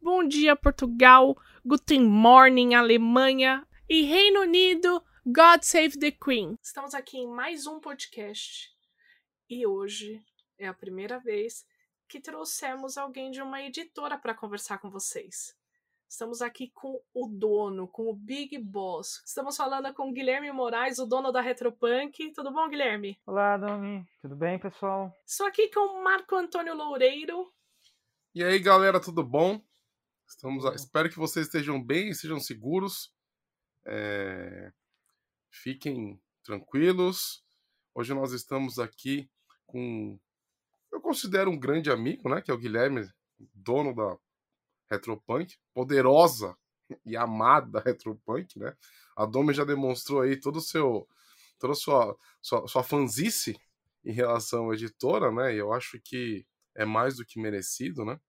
Bom dia, Portugal. Guten morning, Alemanha. E Reino Unido, God Save the Queen. Estamos aqui em mais um podcast. E hoje é a primeira vez que trouxemos alguém de uma editora para conversar com vocês. Estamos aqui com o dono, com o Big Boss. Estamos falando com o Guilherme Moraes, o dono da Retropunk. Tudo bom, Guilherme? Olá, Domi. Tudo bem, pessoal? Estou aqui com o Marco Antônio Loureiro. E aí, galera, tudo bom? Estamos, espero que vocês estejam bem, estejam seguros, é, fiquem tranquilos. Hoje nós estamos aqui com, eu considero um grande amigo, né? Que é o Guilherme, dono da Retropunk, poderosa e amada Retropunk, né? A Domi já demonstrou aí todo o seu, toda a sua, sua, sua fanzice em relação à editora, né? E eu acho que é mais do que merecido, né?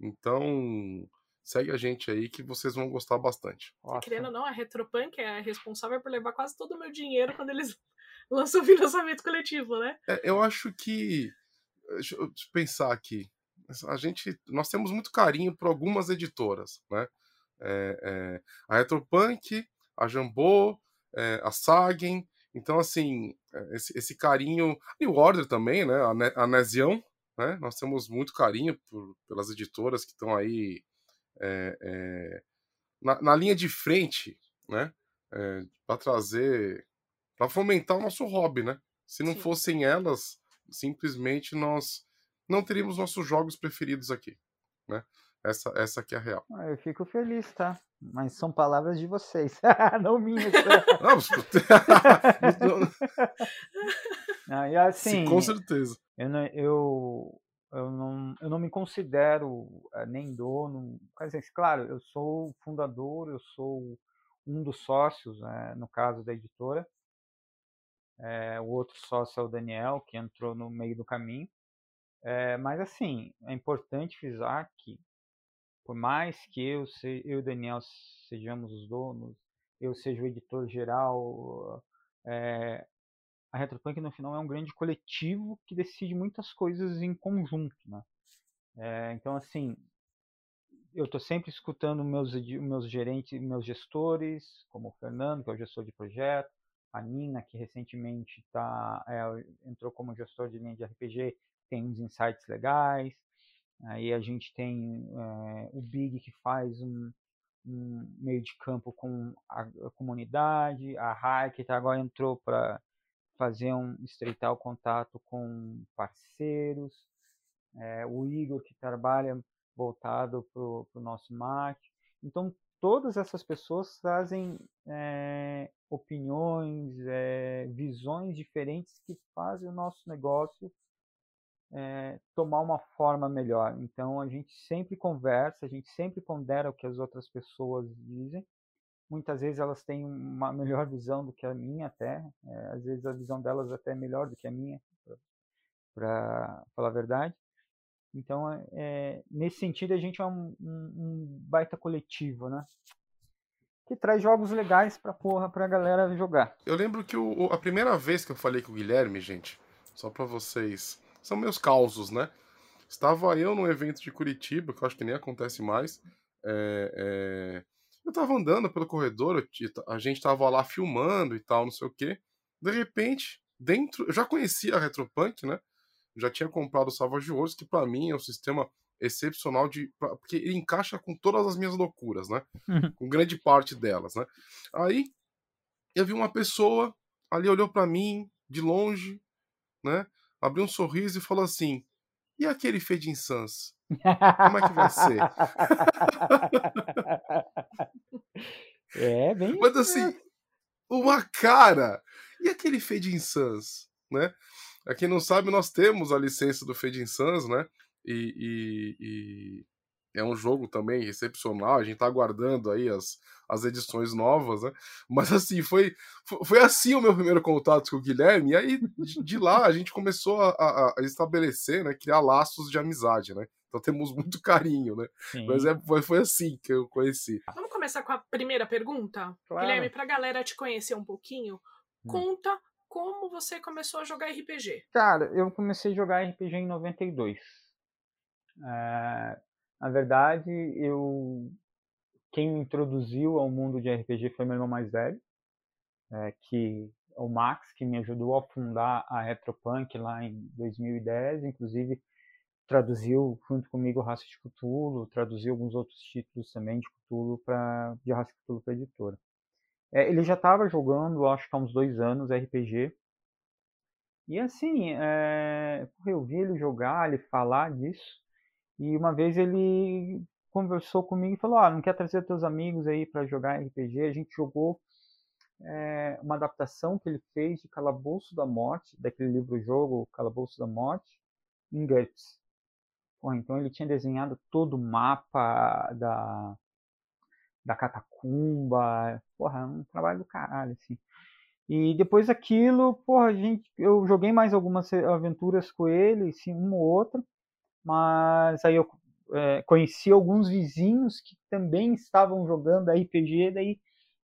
Então, segue a gente aí que vocês vão gostar bastante. Nossa. Querendo ou não, a Retropunk é responsável por levar quase todo o meu dinheiro quando eles lançam o financiamento coletivo, né? É, eu acho que. Deixa eu pensar aqui. A gente. Nós temos muito carinho por algumas editoras, né? É, é, a Retropunk, a Jambô, é, a Sagen. Então, assim, é, esse, esse carinho. E o Order também, né? A, ne a Nesião, né? Nós temos muito carinho por, pelas editoras que estão aí é, é, na, na, linha de frente, né? É, para trazer, para fomentar o nosso hobby, né? Se não Sim. fossem elas, simplesmente nós não teríamos nossos jogos preferidos aqui, né? Essa, essa aqui é a real. Ah, eu fico feliz, tá? Mas são palavras de vocês, não minhas. não, e assim, Sim, com certeza. Eu, eu, eu não, eu não me considero é, nem dono. Claro, eu sou fundador, eu sou um dos sócios, é, no caso da editora. É, o outro sócio é o Daniel, que entrou no meio do caminho. mas, assim, é importante frisar que, por mais que eu, se, eu e o Daniel sejamos os donos, eu seja o editor geral, a Retropunk no final é um grande coletivo que decide muitas coisas em conjunto, né? É, então assim, eu estou sempre escutando meus meus gerentes, meus gestores, como o Fernando, que é o gestor de projeto, a Nina, que recentemente tá, é, entrou como gestor de linha de RPG, tem uns insights legais. Aí a gente tem é, o Big, que faz um, um, meio de campo com a, a comunidade, a Rai, que tá, agora entrou para fazer um estreitar o contato com parceiros, é, o Igor que trabalha voltado para o nosso marketing. Então, todas essas pessoas trazem é, opiniões, é, visões diferentes que fazem o nosso negócio é, tomar uma forma melhor. Então, a gente sempre conversa, a gente sempre pondera o que as outras pessoas dizem Muitas vezes elas têm uma melhor visão do que a minha até, é, às vezes a visão delas até é melhor do que a minha, para falar a verdade. Então, é, nesse sentido, a gente é um, um, um, baita coletivo, né? Que traz jogos legais pra porra, pra galera jogar. Eu lembro que o, a primeira vez que eu falei com o Guilherme, gente, só pra vocês. São meus causos, né? Estava eu num evento de Curitiba, que eu acho que nem acontece mais. É, é, eu tava andando pelo corredor, a gente tava lá filmando e tal, não sei o quê. De repente, dentro. Eu já conhecia a Retropunk, né? já tinha comprado o Savage Wars, que para mim é um sistema excepcional de. Porque ele encaixa com todas as minhas loucuras, né? Uhum. Com grande parte delas, né? Aí eu vi uma pessoa ali olhou para mim de longe, né? Abriu um sorriso e falou assim: e aquele Fade Sans? Como é que vai ser? é, bem. Mas assim, uma cara. E aquele Fade Sans, né? Pra quem não sabe, nós temos a licença do Fade Sans, né? E, e, e, é um jogo também excepcional, a gente tá aguardando aí as, as edições novas, né? Mas assim, foi, foi assim o meu primeiro contato com o Guilherme, e aí de lá a gente começou a, a, a estabelecer, né, criar laços de amizade, né? Então temos muito carinho, né? Sim. Mas é, foi, foi assim que eu conheci. Vamos começar com a primeira pergunta? Claro. Guilherme, pra galera te conhecer um pouquinho, hum. conta como você começou a jogar RPG. Cara, eu comecei a jogar RPG em 92. É, na verdade, eu quem me introduziu ao mundo de RPG foi meu irmão mais velho, é, que o Max, que me ajudou a fundar a Retropunk lá em 2010, inclusive traduziu junto comigo Raça de Cthulhu, traduziu alguns outros títulos também de Cthulhu para de Raça de Cthulhu para editora. É, ele já estava jogando, acho que há uns dois anos, RPG. E assim, é, eu vi ele jogar, ele falar disso. E uma vez ele conversou comigo e falou: ah, não quer trazer teus amigos aí para jogar RPG? A gente jogou é, uma adaptação que ele fez de Calabouço da Morte, daquele livro-jogo Calabouço da Morte, em GURPS. Então ele tinha desenhado todo o mapa da, da catacumba. Porra, um trabalho do caralho, assim. E depois daquilo, porra, a gente, eu joguei mais algumas aventuras com ele, assim, uma ou outra, mas aí eu é, conheci alguns vizinhos que também estavam jogando RPG, daí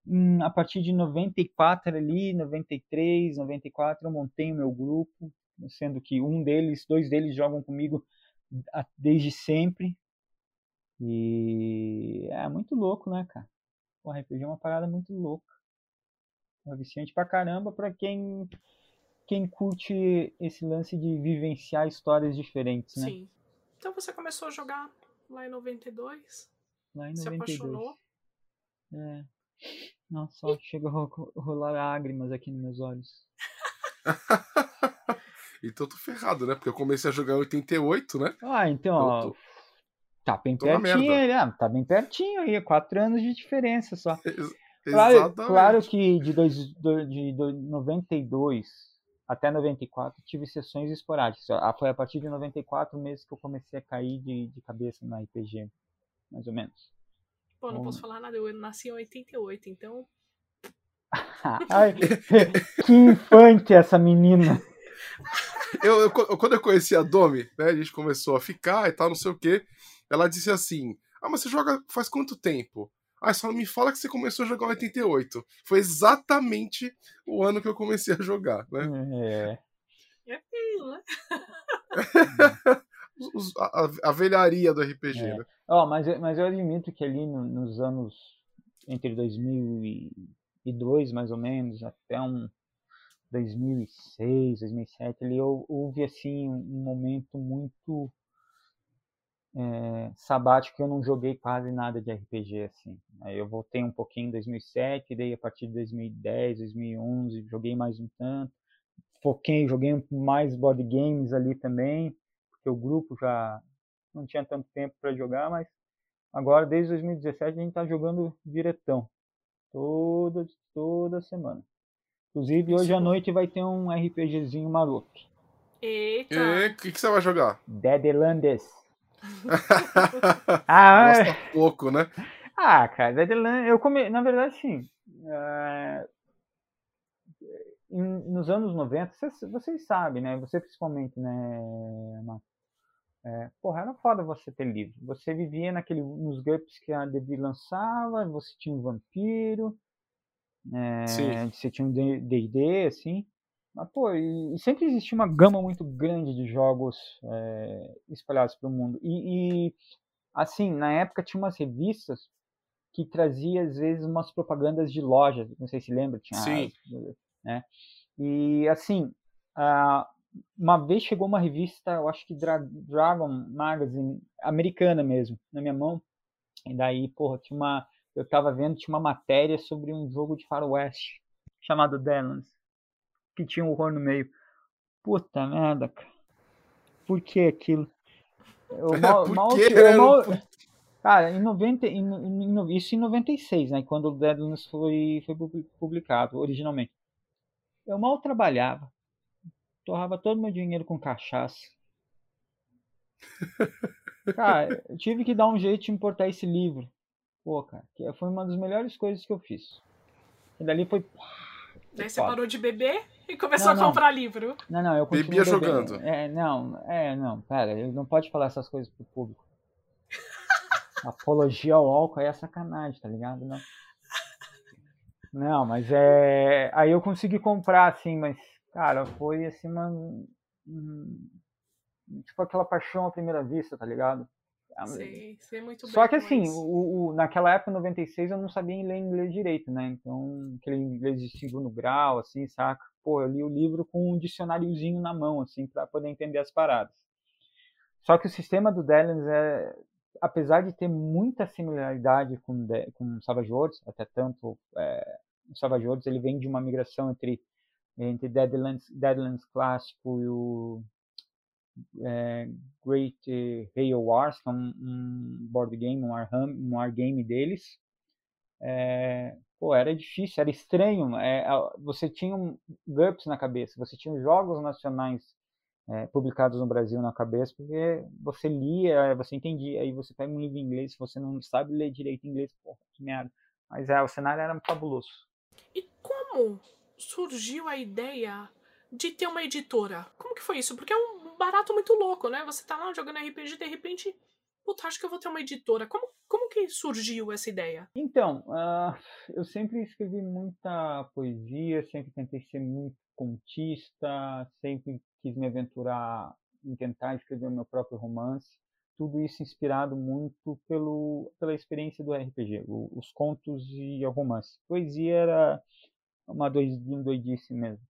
em, a partir de 94 ali, 93, 94, eu montei o meu grupo, sendo que um deles, dois deles jogam comigo desde sempre. E é muito louco, né, cara? O RPG é uma parada muito louca. É viciante pra caramba pra quem, quem curte esse lance de vivenciar histórias diferentes, né? Sim. Então você começou a jogar lá em 92? Lá em 92. Se apaixonou? É. Nossa, só chegou a rolar lágrimas aqui nos meus olhos. então tô ferrado, né? Porque eu comecei a jogar em 88, né? Ah, então, ó. Tô... Tá bem pertinho, né? Tá bem pertinho aí, quatro anos de diferença só. Ex claro, claro que de, dois, de, de 92 até 94 tive sessões esporádicas. Ah, foi a partir de 94 meses que eu comecei a cair de, de cabeça na RPG, mais ou menos. Pô, não posso falar nada, eu nasci em 88, então. Ai, que infante essa menina! Eu, eu, quando eu conheci a Domi, né, a gente começou a ficar e tal, não sei o que. Ela disse assim: Ah, mas você joga faz quanto tempo? Ah, só me fala que você começou a jogar em 88. Foi exatamente o ano que eu comecei a jogar, né? É. É aquilo, né? a, a, velharia do RPG, é. né? Oh, mas, mas eu admito que ali no, nos anos entre 2002, mais ou menos, até um 2006, 2007, ali houve assim um momento muito é, sabático que eu não joguei quase nada de RPG assim. Aí eu voltei um pouquinho em 2007, daí a partir de 2010, 2011 joguei mais um tanto. Foquei, joguei mais board games ali também, porque o grupo já não tinha tanto tempo para jogar, mas agora desde 2017 a gente está jogando diretão, toda toda semana. Inclusive hoje à noite vai ter um RPGzinho maroto. Eita! E o que, que você vai jogar? Deadlands. ah, Gosta é. pouco, né? Ah, cara, Deadlands, eu come... na verdade, sim. É... nos anos 90, vocês, vocês, sabem, né? Você principalmente, né, Marcos? É, porra, era foda você ter livro. Você vivia naquele, nos GURPS que a Devi lançava, você tinha um vampiro, é, você tinha um D&D, assim. Mas, pô, e, e, sempre existia uma gama muito grande de jogos é, espalhados pelo mundo. E, e, assim, na época tinha umas revistas que trazia, às vezes, umas propagandas de lojas, não sei se lembra, tinha Sim. As, né? E, assim, uh, uma vez chegou uma revista, eu acho que Dra Dragon Magazine, americana mesmo, na minha mão, e daí, porra, tinha uma, eu tava vendo, tinha uma matéria sobre um jogo de faroeste, chamado Deadlands que tinha um horror no meio. Puta merda, cara. Por que aquilo? Eu mal, Por mal, que eu mal, Cara, em 90, em, em, isso em 96, né? Quando o Deadlands foi, foi publicado originalmente. Eu mal trabalhava. Torrava todo meu dinheiro com cachaça. Cara, eu tive que dar um jeito de importar esse livro. Pô, cara, que foi uma das melhores coisas que eu fiz. E dali foi. Daí você parou de beber e começou não, a comprar livro. Não, não, eu Bebia jogando. É, não, é, não, pera, ele não pode falar essas coisas pro público. Apologia ao álcool aí é sacanagem, tá ligado? Não. Não, mas é. Aí eu consegui comprar, assim, mas, cara, foi assim uma. Tipo aquela paixão à primeira vista, tá ligado? Sei, sei muito Só que assim, o, o, naquela época, 96, eu não sabia ler inglês direito, né? Então, aquele inglês de segundo grau, assim, saca? Pô, eu li o livro com um dicionáriozinho na mão, assim, para poder entender as paradas. Só que o sistema do Dellens é, apesar de ter muita similaridade com, com Savage Worlds, até tanto é, o Savage Worlds ele vem de uma migração entre entre Deadlands, Deadlands clássico e o é, Great Hail Wars, que é um, um board game, um, war, um war game deles. É, pô, era difícil, era estranho. É, você tinha um GURPS na cabeça, você tinha jogos nacionais é, publicados no Brasil na cabeça, porque você lia, você entendia, aí você pega um livro em inglês, se você não sabe ler direito inglês, porra, que merda. Mas é, o cenário era fabuloso. E como surgiu a ideia de ter uma editora? Como que foi isso? Porque é um barato muito louco, né? Você tá lá jogando RPG de repente, puta, acho que eu vou ter uma editora. Como, como que surgiu essa ideia? Então, uh, eu sempre escrevi muita poesia, sempre tentei ser muito contista, sempre quis me aventurar em tentar escrever o meu próprio romance. Tudo isso inspirado muito pelo, pela experiência do RPG, os contos e o romance. Poesia era uma doidice mesmo.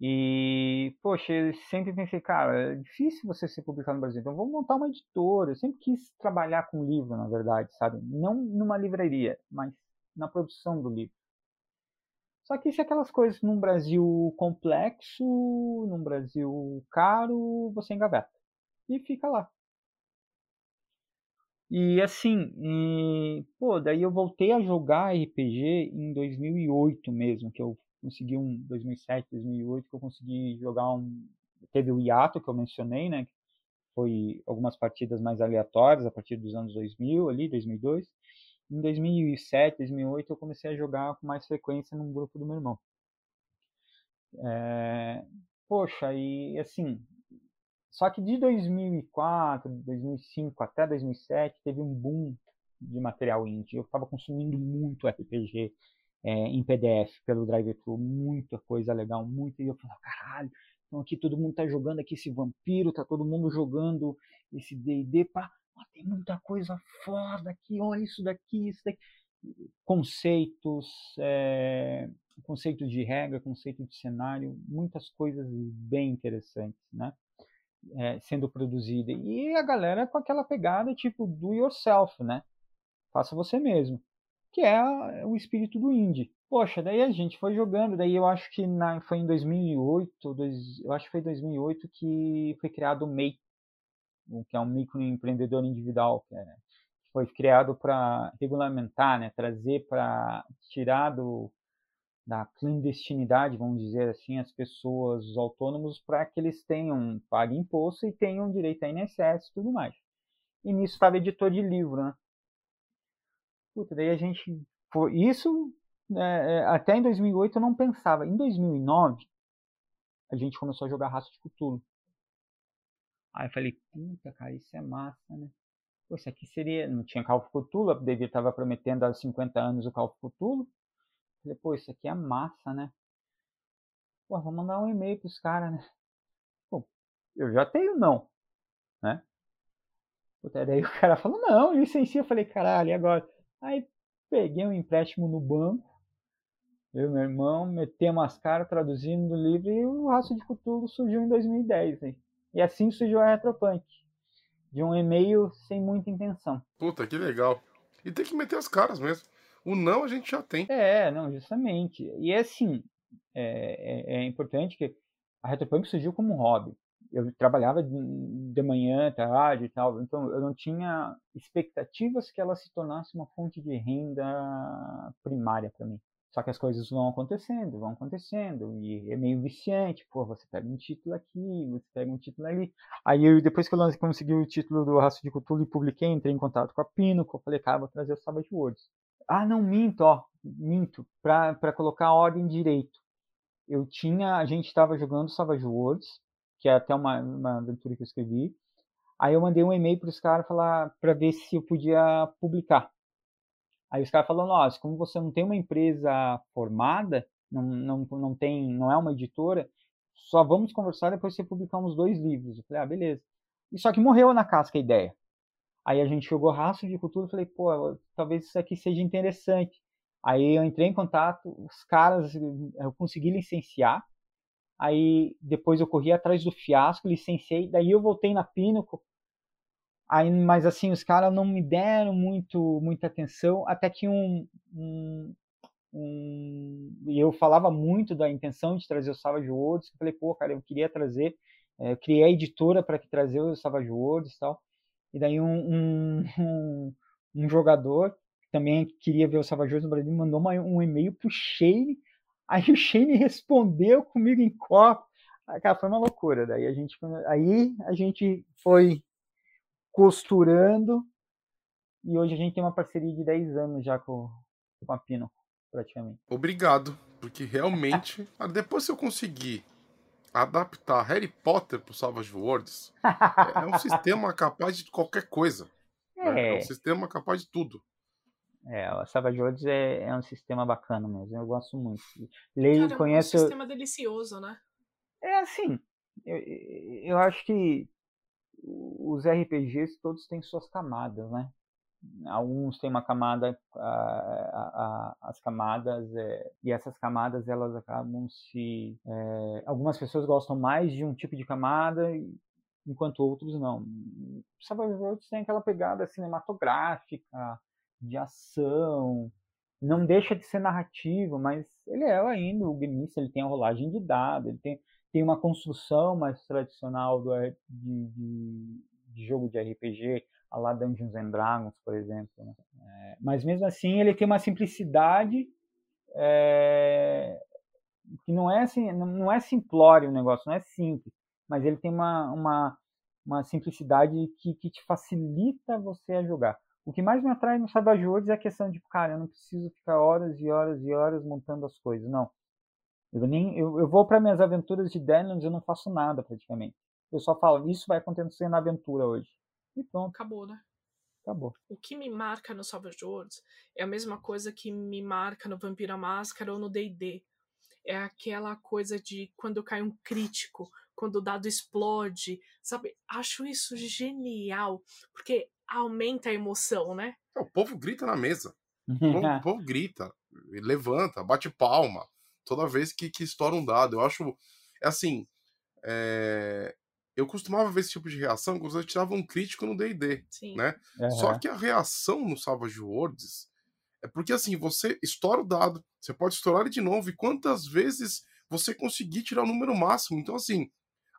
E, poxa, eu sempre pensei, cara, é difícil você ser publicado no Brasil, então vamos montar uma editora. Eu sempre quis trabalhar com livro, na verdade, sabe? Não numa livraria, mas na produção do livro. Só que é aquelas coisas num Brasil complexo, num Brasil caro, você engaveta. E fica lá. E assim, e, pô, daí eu voltei a jogar RPG em 2008 mesmo, que eu consegui um 2007, 2008 que eu consegui jogar um teve o hiato que eu mencionei, né? Foi algumas partidas mais aleatórias a partir dos anos 2000 ali, 2002. Em 2007, 2008 eu comecei a jogar com mais frequência num grupo do meu irmão. É, poxa, e assim, só que de 2004, 2005 até 2007 teve um boom de material indie. Eu estava consumindo muito RPG é, em PDF pelo drive-thru, muita coisa legal, muito. E eu falei, caralho, então aqui todo mundo tá jogando aqui esse vampiro, tá todo mundo jogando esse D&D, pá, tem muita coisa foda aqui, olha isso daqui, isso daqui. Conceitos, é, conceitos de regra, conceito de cenário, muitas coisas bem interessantes, né? É, sendo produzida. E a galera com aquela pegada tipo do yourself, né? Faça você mesmo que é, o espírito do indie. Poxa, daí a gente foi jogando, daí eu acho que na, foi em 2008, dois, eu acho que foi 2008 que foi criado o MEI, que é um microempreendedor individual, que, é, foi criado para regulamentar, né, trazer para tirar do, da clandestinidade, vamos dizer assim, as pessoas, os autônomos, para que eles tenham, paguem imposto e tenham direito a INSS e tudo mais. E nisso estava editor de livro, né? Puta, daí a gente. Foi, isso é, até em 2008 eu não pensava. Em 2009, a gente começou a jogar Raça de Cthulhu. Aí eu falei, puta, cara, isso é massa, né? Pô, isso aqui seria. Não tinha Call of Cthulhu, a David estava prometendo há 50 anos o Call of Cthulhu. Falei, pô, isso aqui é massa, né? Pô, vou mandar um e-mail pros caras, né? Pô, eu já tenho não, né? Puta, daí o cara falou, não, licencia. Eu falei, caralho, e agora? Aí peguei um empréstimo no banco, eu e meu irmão, metemos as caras traduzindo o livro e o Raço de Futuro surgiu em 2010. Hein? E assim surgiu a Retropunk. De um e-mail sem muita intenção. Puta, que legal. E tem que meter as caras mesmo. O não a gente já tem. É, não, justamente. E é assim, é, é, é importante que a Retropunk surgiu como um hobby eu trabalhava de manhã, tarde e tal, então eu não tinha expectativas que ela se tornasse uma fonte de renda primária para mim. Só que as coisas vão acontecendo, vão acontecendo, e é meio viciante. Pô, você pega um título aqui, você pega um título ali. Aí, eu, depois que eu consegui o título do Raço de Cthulhu e publiquei, entrei em contato com a Pinnacle, eu falei, cara, vou trazer o Savage Worlds. Ah, não, minto, ó, minto, para colocar a ordem direito. Eu tinha, a gente estava jogando Savage Worlds, que é até uma, uma aventura que eu escrevi. Aí eu mandei um e-mail para os caras falar para ver se eu podia publicar. Aí os caras falaram, nossa, como você não tem uma empresa formada, não, não, não tem, não é uma editora, só vamos conversar depois que você publicar uns dois livros. Eu falei, ah, beleza. E só que morreu na casca a ideia. Aí a gente jogou rastro de cultura falei, pô, talvez isso aqui seja interessante. Aí eu entrei em contato, os caras, eu consegui licenciar. Aí depois eu corri atrás do fiasco, licenciei. Daí eu voltei na Pinnacle Aí, mas assim, os caras não me deram muito, muita atenção, até que um, um, um, e eu falava muito da intenção de trazer o Savage Worlds, eu falei, pô, cara, eu queria trazer, é, eu criei a editora para trazer o Savage Worlds e tal, e daí um, um, um, jogador que também queria ver o Savage Worlds no Brasil mandou uma, um e-mail pro Shane, aí o Shane respondeu comigo em copo, cara, foi uma loucura, daí a gente, aí a gente foi costurando. E hoje a gente tem uma parceria de 10 anos já com, com a Pino, praticamente. Obrigado, porque realmente, depois se eu conseguir adaptar Harry Potter para o Savage Worlds, é, é um sistema capaz de qualquer coisa. É, né? é um sistema capaz de tudo. É, o Savage Worlds é, é um sistema bacana mesmo, eu gosto muito. Leio, Cara, conheço... É um sistema delicioso, né? É assim, eu, eu acho que os RPGs todos têm suas camadas, né? Alguns têm uma camada, a, a, a, as camadas, é, e essas camadas elas acabam se. É, algumas pessoas gostam mais de um tipo de camada, enquanto outros não. Savage Worlds tem aquela pegada cinematográfica, de ação, não deixa de ser narrativo, mas ele é ainda o gameista, ele tem a rolagem de dado, ele tem tem uma construção mais tradicional do, de, de, de, jogo de RPG, a lá Dungeons and Dragons, por exemplo. Né? É, mas mesmo assim ele tem uma simplicidade é, que não é assim, não é simplório o negócio, não é simples, mas ele tem uma, uma, uma simplicidade que, que te facilita você a jogar. O que mais me atrai no Savage Worlds é a questão de, cara, eu não preciso ficar horas e horas e horas montando as coisas, não. Eu, nem, eu, eu vou para minhas aventuras de Deadlands e eu não faço nada praticamente. Eu só falo, isso vai acontecer na aventura hoje. E pronto. Acabou, né? Acabou. O que me marca no Savage Worlds é a mesma coisa que me marca no Vampira Máscara ou no D&D. É aquela coisa de quando cai um crítico, quando o dado explode, sabe? Acho isso genial, porque aumenta a emoção, né? O povo grita na mesa. O povo, o povo grita, levanta, bate palma toda vez que, que estoura um dado. Eu acho. É assim. É, eu costumava ver esse tipo de reação quando você tirava um crítico no DD. Né? Uhum. Só que a reação no Savage Worlds é porque assim, você estoura o dado, você pode estourar ele de novo, e quantas vezes você conseguir tirar o número máximo. Então, assim,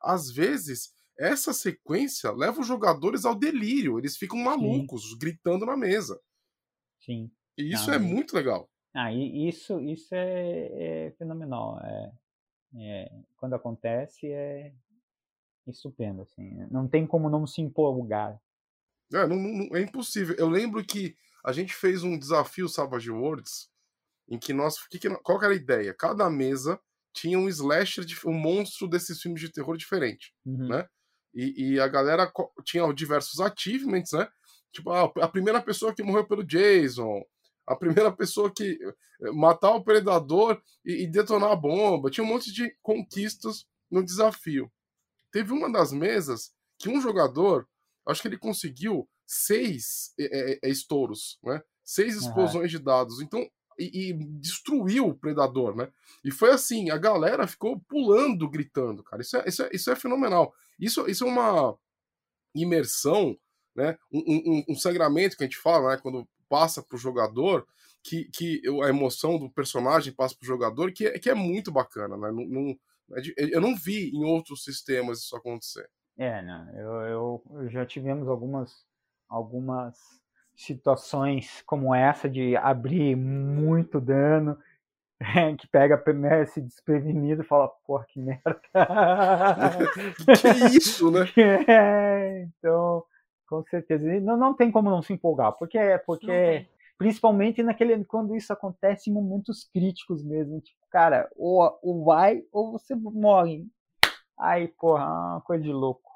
às vezes, essa sequência leva os jogadores ao delírio. Eles ficam malucos, Sim. gritando na mesa. Sim. E isso ah, é muito legal. Ah, isso, isso é, é fenomenal. É, é, quando acontece é estupendo, assim. Não tem como não se empolgar. É, não, não, é impossível. Eu lembro que a gente fez um desafio Savage Worlds em que nós. Que que, qual que era a ideia? Cada mesa tinha um slasher, de, um monstro desses filmes de terror diferente, uhum. né? E, e, a galera tinha diversos achievements, né? Tipo, a, a primeira pessoa que morreu pelo Jason, a primeira pessoa que eh, matar o predador e, e, detonar a bomba. Tinha um monte de conquistas no desafio. Teve uma das mesas que um jogador, acho que ele conseguiu seis é, é, estouros, né? Seis explosões uhum. de dados. Então, e, e, destruiu o predador, né? E foi assim, a galera ficou pulando, gritando, cara. Isso é, isso é, isso é fenomenal. Isso, isso é uma imersão, né? Um, um, um, sangramento que a gente fala, né? Quando passa para o jogador, que, que a emoção do personagem passa para o jogador, que é, que é muito bacana, né? Não, não, é eu não vi em outros sistemas isso acontecer. É, não, eu, eu, eu já tivemos algumas, algumas situações como essa de abrir muito dano que pega né, se desprevenido e fala, porra, que merda. que isso, né? É, então, com certeza. Não, não tem como não se empolgar, porque é porque principalmente naquele quando isso acontece em momentos críticos mesmo, tipo, cara, ou, ou vai ou você morre. Aí, porra, é uma coisa de louco.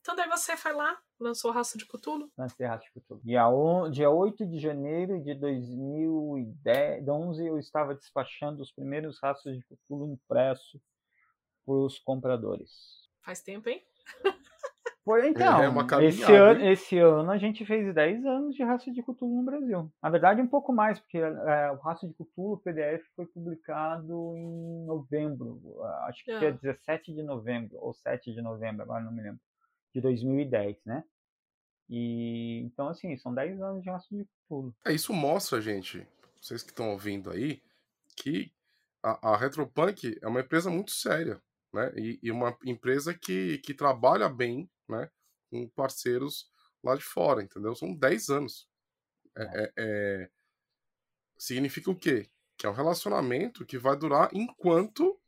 Então daí você foi lá, lançou Raça de Cthulhu? Lancei Raça de Cthulhu. Dia, on, dia 8 de janeiro de 2011 eu estava despachando os primeiros Raças de Cthulhu impressos para os compradores. Faz tempo, hein? Foi, então, é esse, ano, esse ano a gente fez 10 anos de Raça de Cthulhu no Brasil. Na verdade, um pouco mais, porque é, o Raça de Cthulhu, o PDF, foi publicado em novembro, acho que é. dia 17 de novembro, ou 7 de novembro, agora não me lembro de 2010, né? E então assim, são 10 anos de Raça de Cthulhu. É, isso mostra, gente, vocês que estão ouvindo aí, que a, a Retropunk é uma empresa muito séria, né? E, e, uma empresa que, que trabalha bem, né? Com parceiros lá de fora, entendeu? São 10 anos. É, é. É, é, significa o quê? Que é um relacionamento que vai durar enquanto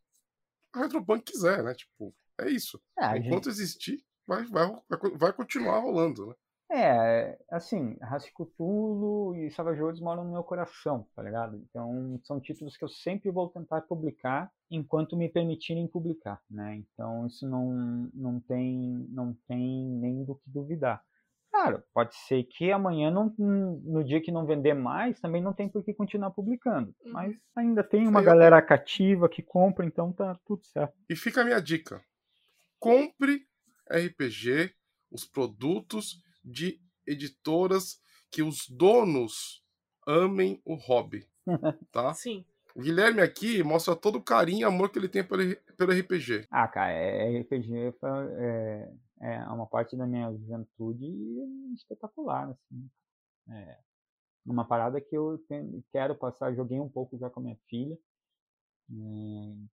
a Retropunk quiser, né? Tipo, é isso. É, enquanto gente... existir, vai, vai, vai continuar rolando, né? É, assim, Rascutulu e Savage moram no meu coração, tá ligado? Então, são títulos que eu sempre vou tentar publicar enquanto me permitirem publicar, né? Então, isso não, não, tem, não tem nem do que duvidar. Claro, pode ser que amanhã, não, no dia que não vender mais, também não tem por que continuar publicando. Uhum. Mas ainda tem uma galera cativa que compra, então tá tudo certo. E fica a minha dica. Compre RPG, os produtos de editoras que os donos amem o hobby, tá? Sim. O Guilherme aqui mostra todo o carinho e amor que ele tem pelo, pelo RPG. Ah, cara, é, RPG é, é uma parte da minha juventude espetacular, assim. É uma parada que eu tenho, quero passar, joguei um pouco já com a minha filha. É,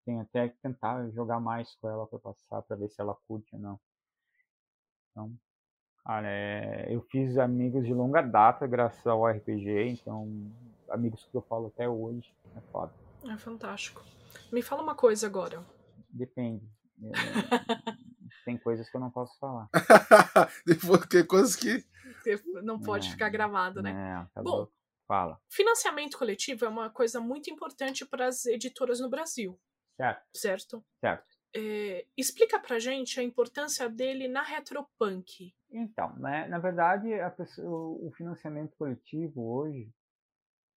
tenho até que tentar jogar mais com ela para passar, para ver se ela curte ou não. Então, é, eu fiz amigos de longa data graças ao RPG, então amigos que eu falo até hoje, é foda. É fantástico. Me fala uma coisa agora. Depende. É, tem coisas que eu não posso falar. Porque coisas que não pode é, ficar gravado, né? É, tá Bom, fala. Financiamento coletivo é uma coisa muito importante para as editoras no Brasil. Certo. Certo. Certo. É, explica pra gente a importância dele na retropunk. Então, né, na verdade, pessoa, o financiamento coletivo hoje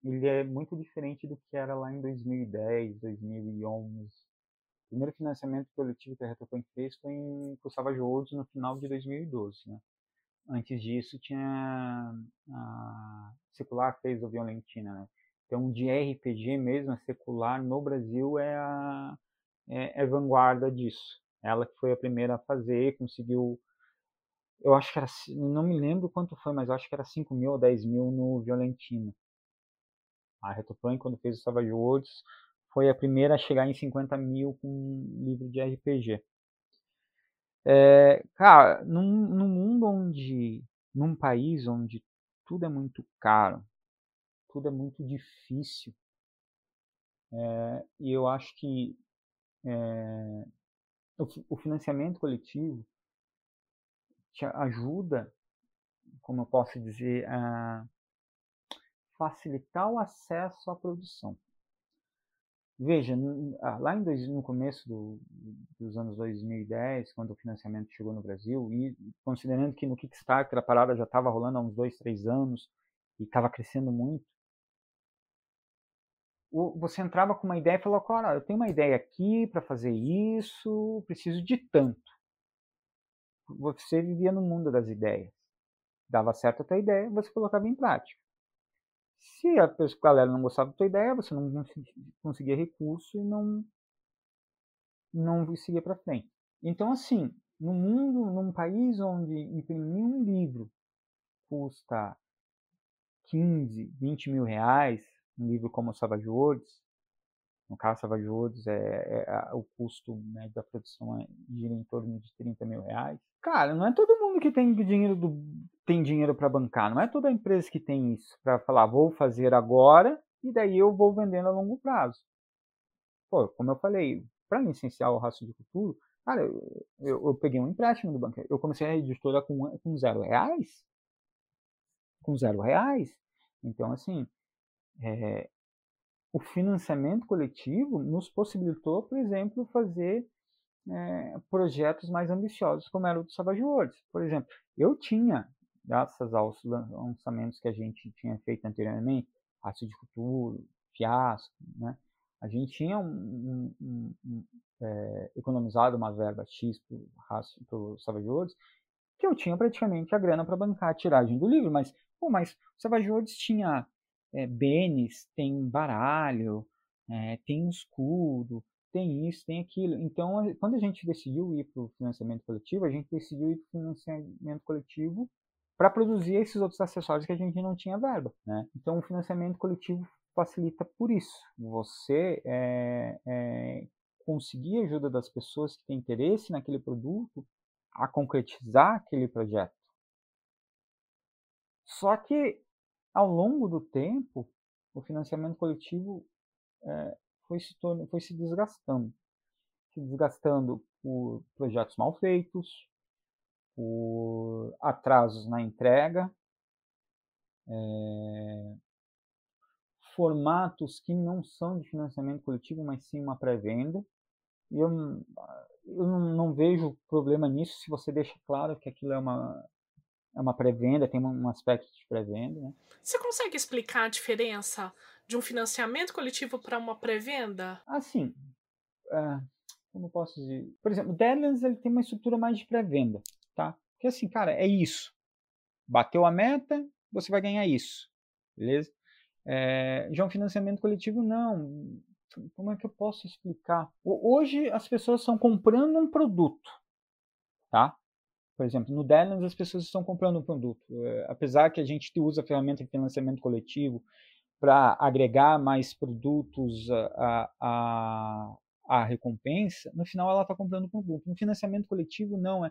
ele é muito diferente do que era lá em 2010, 2011. O primeiro financiamento coletivo que a Retropunk fez foi em Savage Worlds no final de 2012. Né? Antes disso, tinha a Secular fez o Violentina. Né? Então, de RPG mesmo, a Secular no Brasil é a é, é vanguarda disso. Ela que foi a primeira a fazer, conseguiu. Eu acho que era. Não me lembro quanto foi, mas acho que era 5 mil ou 10 mil no Violentino. A Retoplan, quando fez o Savage Worlds, foi a primeira a chegar em 50 mil com um livro de RPG. É, cara, num, num mundo onde. num país onde tudo é muito caro, tudo é muito difícil, é, e eu acho que é, o, o, financiamento coletivo te ajuda, como eu posso dizer, a facilitar o acesso à produção. Veja, ah, lá em dois, no começo do, dos anos 2010, quando o financiamento chegou no Brasil, e considerando que no Kickstarter a parada já estava rolando há uns dois, três anos e estava crescendo muito, você entrava com uma ideia e falou, cara, eu tenho uma ideia aqui para fazer isso, preciso de tanto. Você vivia no mundo das ideias. Dava certo a tua ideia, você colocava em prática. Se a galera não gostava da tua ideia, você não conseguia recurso e não não seguia para frente. Então, assim, no mundo, num país onde imprimir um livro custa 15, 20 mil reais, um livro como Savage Worlds, no caso Savage é, é, o custo médio da produção é, gira em torno de 30 mil reais. Cara, não é todo mundo que tem dinheiro do, tem dinheiro para bancar, não é toda empresa que tem isso para falar vou fazer agora e daí eu vou vendendo a longo prazo. pô, como eu falei, para licenciar o Raço de Futuro, cara, eu, eu, eu, peguei um empréstimo do banco. Eu comecei a editora com, com zero reais. Com zero reais. Então, assim, é, o financiamento coletivo nos possibilitou, por exemplo, fazer é, projetos mais ambiciosos, como era o do Savage Worlds. Por exemplo, eu tinha, graças aos lançamentos que a gente tinha feito anteriormente, Raço de Futuro, Fiasco, né? a gente tinha um, um, um, é, economizado uma verba X para o Savage Worlds, que eu tinha praticamente a grana para bancar a tiragem do livro, mas, pô, mas o Savage Worlds tinha é, benes, tem baralho, é, tem escudo, tem isso, tem aquilo. Então, quando a gente decidiu ir para o financiamento coletivo, a gente decidiu ir para o financiamento coletivo para produzir esses outros acessórios que a gente não tinha verba. Né? Então, o financiamento coletivo facilita por isso. Você é, é, conseguir ajuda das pessoas que têm interesse naquele produto a concretizar aquele projeto. Só que ao longo do tempo, o financiamento coletivo é, foi, se torno, foi se desgastando. Se desgastando por projetos mal feitos, por atrasos na entrega, é, formatos que não são de financiamento coletivo, mas sim uma pré-venda. E eu, eu não, não, vejo problema nisso se você deixa claro que aquilo é uma, é uma pré-venda, tem um aspecto de pré-venda. Né? Você consegue explicar a diferença de um financiamento coletivo para uma pré-venda? Assim, é, como posso dizer? Por exemplo, o Deadlands ele tem uma estrutura mais de pré-venda, tá? Porque assim, cara, é isso. Bateu a meta, você vai ganhar isso, beleza? É, já um financiamento coletivo, não. Como é que eu posso explicar? Hoje as pessoas estão comprando um produto, tá? Por exemplo, no Deadlands as pessoas estão comprando um produto. É, apesar que a gente usa a ferramenta de financiamento coletivo para agregar mais produtos à, à, à recompensa, no final ela está comprando um produto. No financiamento coletivo, não. É,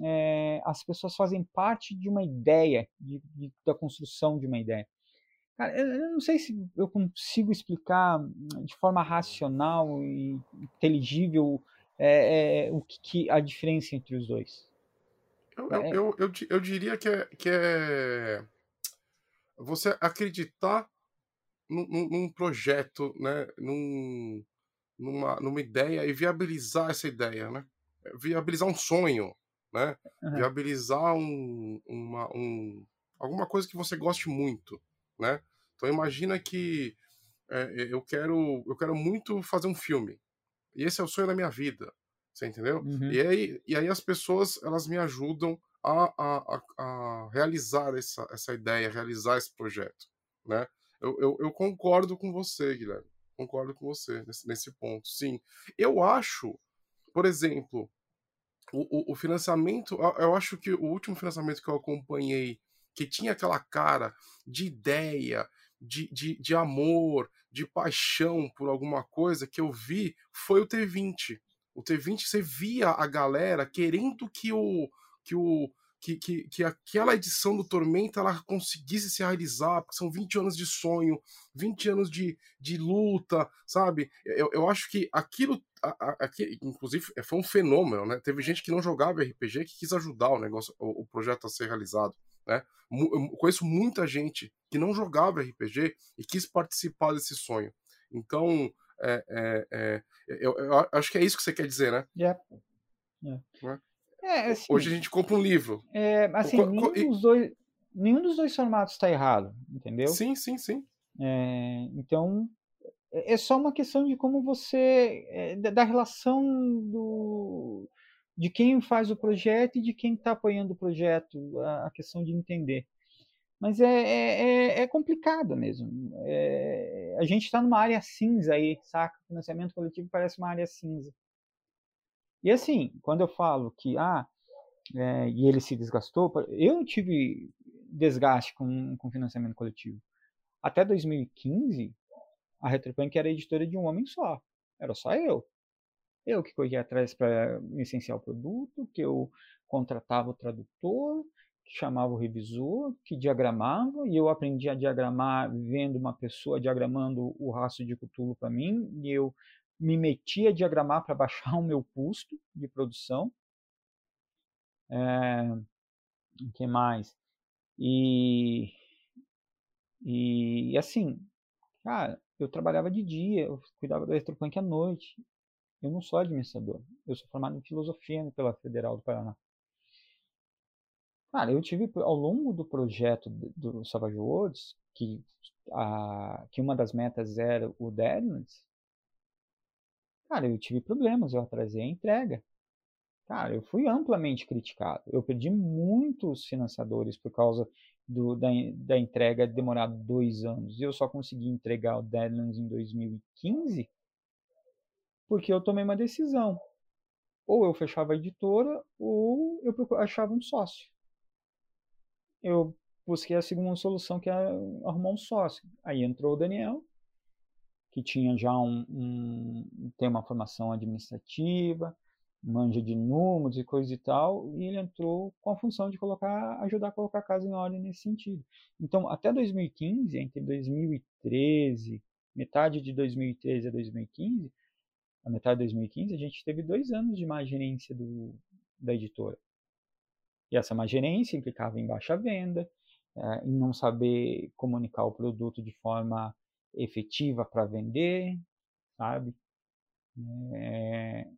é, as pessoas fazem parte de uma ideia, de, de, da construção de uma ideia. Cara, eu não sei se eu consigo explicar de forma racional e inteligível é, é, o que, que a diferença entre os dois. Eu, eu, eu, eu, eu, diria que é, que é você acreditar num, num projeto, né? Num, numa, numa ideia e viabilizar essa ideia, né? Viabilizar um sonho, né? Uhum. Viabilizar um, uma, um, alguma coisa que você goste muito, né? Então imagina que é, eu quero eu quero muito fazer um filme e esse é o sonho da minha vida. Você entendeu? Uhum. E, aí, e aí as pessoas elas me ajudam a, a, a, realizar essa, essa ideia, realizar esse projeto, né? Eu, eu, eu, concordo com você, Guilherme. Concordo com você nesse, nesse ponto. Sim. Eu acho, por exemplo, o, o, o, financiamento, eu acho que o último financiamento que eu acompanhei, que tinha aquela cara de ideia, de, de, de amor, de paixão por alguma coisa que eu vi, foi o T20 o T20 você via a galera querendo que o que o que, que, que aquela edição do Tormenta ela conseguisse se realizar, porque são 20 anos de sonho, 20 anos de, de luta, sabe? Eu, eu acho que aquilo, aqui, inclusive, é, foi um fenômeno, né? Teve gente que não jogava RPG que quis ajudar o negócio, o, o projeto a ser realizado, né? Eu conheço muita gente que não jogava RPG e quis participar desse sonho. Então, é, é, é, eu, eu, acho que é isso que você quer dizer, né? Yeah. Yeah. Assim, Hoje a gente compra um livro. É, assim, co nenhum, dos dois, nenhum dos dois formatos está errado, entendeu? Sim, sim, sim. É, então, é, é só uma questão de como você. É, da relação do, de quem faz o projeto e de quem está apoiando o projeto, a, a, questão de entender. Mas é, é, é, é complicado mesmo. É, a gente está numa área cinza aí, saca? Financiamento coletivo parece uma área cinza. E assim, quando eu falo que, ah, é, e ele se desgastou, eu tive desgaste com, com financiamento coletivo. Até 2015, a Retropunk era editora de um homem só. Era só eu. Eu que corria atrás para licenciar o produto, que eu contratava o tradutor, chamava o revisor, que diagramava, e eu aprendi a diagramar vendo uma pessoa diagramando o rastro de Cthulhu para mim, e eu me meti a diagramar para baixar o meu custo de produção. É, o que mais? E, e assim, cara, eu trabalhava de dia, eu cuidava do Eletropunk à noite. Eu não sou administrador, eu sou formado em filosofia pela Federal do Paraná. Cara, eu tive ao longo do projeto do Savage Worlds, que, a, que uma das metas era o Deadlands, cara, eu tive problemas, eu atrasei a entrega. Cara, eu fui amplamente criticado. Eu perdi muitos financiadores por causa do, da, da entrega demorar dois anos. E eu só consegui entregar o Deadlands em 2015 porque eu tomei uma decisão. Ou eu fechava a editora, ou eu achava um sócio eu busquei a segunda solução, que é arrumar um sócio. Aí entrou o Daniel, que tinha já um, um tem uma formação administrativa, manja de números e coisa e tal, e ele entrou com a função de colocar, ajudar a colocar a casa em ordem nesse sentido. Então, até 2015, entre 2013, metade de 2013 a 2015, a metade de 2015, a gente teve dois anos de má gerência do, da editora. E essa má gerência implicava em baixa venda, é, em não saber comunicar o produto de forma efetiva para vender, sabe? É...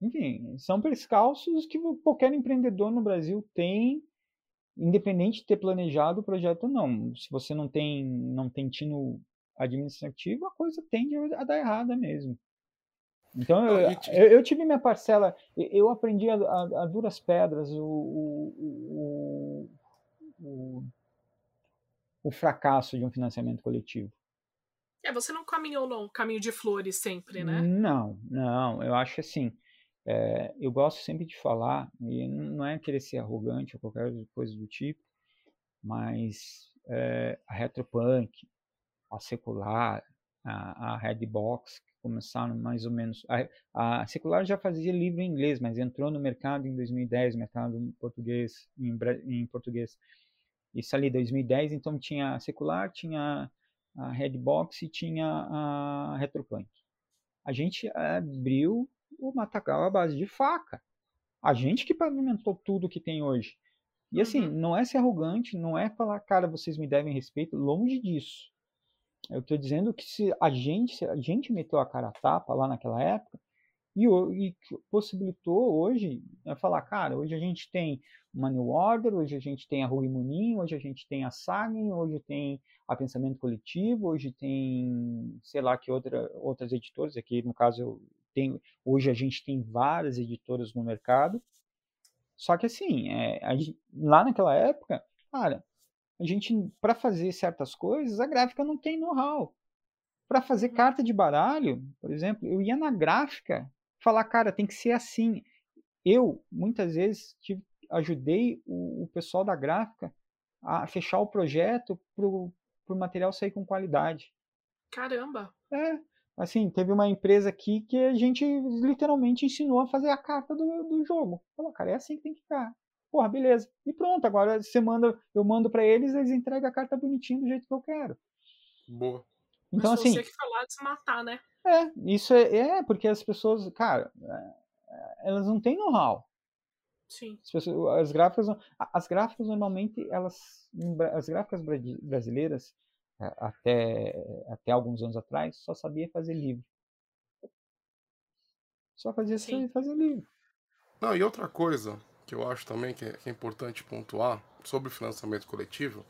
Enfim, são percalços que qualquer empreendedor no Brasil tem, independente de ter planejado o projeto ou não. Se você não tem, não tem tino administrativo, a coisa tende a dar errada mesmo. Então eu, eu, eu, tive minha parcela, eu aprendi a, a, a duras pedras o, o, o, o, fracasso de um financiamento coletivo. É, você não caminhou no caminho de flores sempre, né? Não, não, eu acho assim, é, eu gosto sempre de falar, e não é querer ser arrogante ou qualquer coisa do tipo, mas é, a Retropunk, a Secular, a, a Redbox, começaram mais ou menos. A, a Secular já fazia livro em inglês, mas entrou no mercado em 2010, mercado em português, em, em português. Isso ali, 2010, então tinha a Secular, tinha a Redbox e tinha a Retropunk. A gente abriu o Matagal à base de faca. A gente que pavimentou tudo que tem hoje. E assim, uhum. não é ser arrogante, não é falar, cara, vocês me devem respeito, longe disso. Eu estou dizendo que se a gente, se a gente meteu a cara a tapa lá naquela época e, e possibilitou hoje é falar, cara, hoje a gente tem uma New Order, hoje a gente tem a Rui Munin, hoje a gente tem a Sagen, hoje tem a Pensamento Coletivo, hoje tem, sei lá, que outra, outras editoras, aqui no caso eu tenho, hoje a gente tem várias editoras no mercado, só que assim, é, gente, lá naquela época, cara, a gente, para fazer certas coisas, a gráfica não tem know-how. Para fazer uhum. carta de baralho, por exemplo, eu ia na gráfica falar, cara, tem que ser assim. Eu, muitas vezes, tive, ajudei o, o, pessoal da gráfica a fechar o projeto para o material sair com qualidade. Caramba! É, assim, teve uma empresa aqui que a gente literalmente ensinou a fazer a carta do, do jogo. Falou, cara, é assim que tem que ficar. Porra, beleza. E pronto, agora você manda, eu mando para eles, eles entregam a carta bonitinho do jeito que eu quero. Boa. Então, Mas assim. Você que falar de se matar, né? É, isso é, é porque as pessoas, cara, é, elas não têm know-how. Sim. As, pessoas, as gráficas, as gráficas normalmente elas, as gráficas brasileiras até até alguns anos atrás só sabia fazer livro. Só fazia Sim. fazer livro. Não, e outra coisa, que eu acho também que é, que é importante pontuar sobre o financiamento coletivo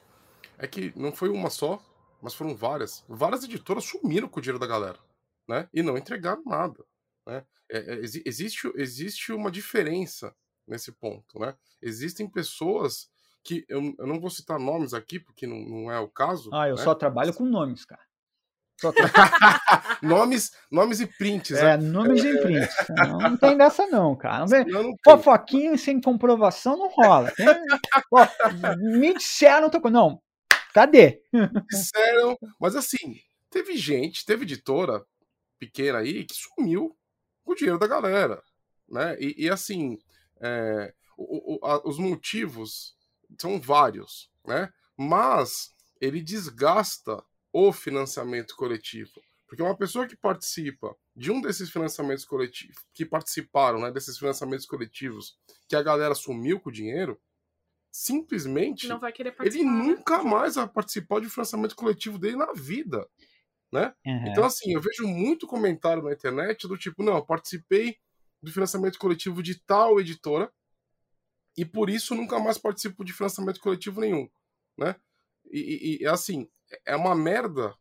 é que não foi uma só, mas foram várias. Várias editoras sumiram com o dinheiro da galera, né? E não entregaram nada, né? É, é, existe, existe uma diferença nesse ponto, né? Existem pessoas que eu, eu não vou citar nomes aqui porque não, não é o caso. Ah, eu né? só trabalho com nomes, cara. nomes, nomes e prints. É, né? nomes e prints. Não, não, tem dessa não, cara. Não vem... não Fofoquinha sem comprovação não rola. Tem... Pô, me disseram, tô... não. Cadê? Disseram, mas assim, teve gente, teve editora pequena aí que sumiu com o dinheiro da galera, né? E, e assim, é, o, o, a, os motivos são vários, né? Mas ele desgasta o financiamento coletivo. Porque uma pessoa que participa de um desses financiamentos coletivos, que participaram né, desses financiamentos coletivos, que a galera sumiu com o dinheiro, simplesmente Não vai querer ele participar. né? nunca mais vai participar de um financiamento coletivo dele na vida, né? Uhum. Então, assim, eu vejo muito comentário na internet do tipo, não, eu participei do financiamento coletivo de tal editora e por isso nunca mais participo de financiamento coletivo nenhum, né? E, e- e, assim, é uma merda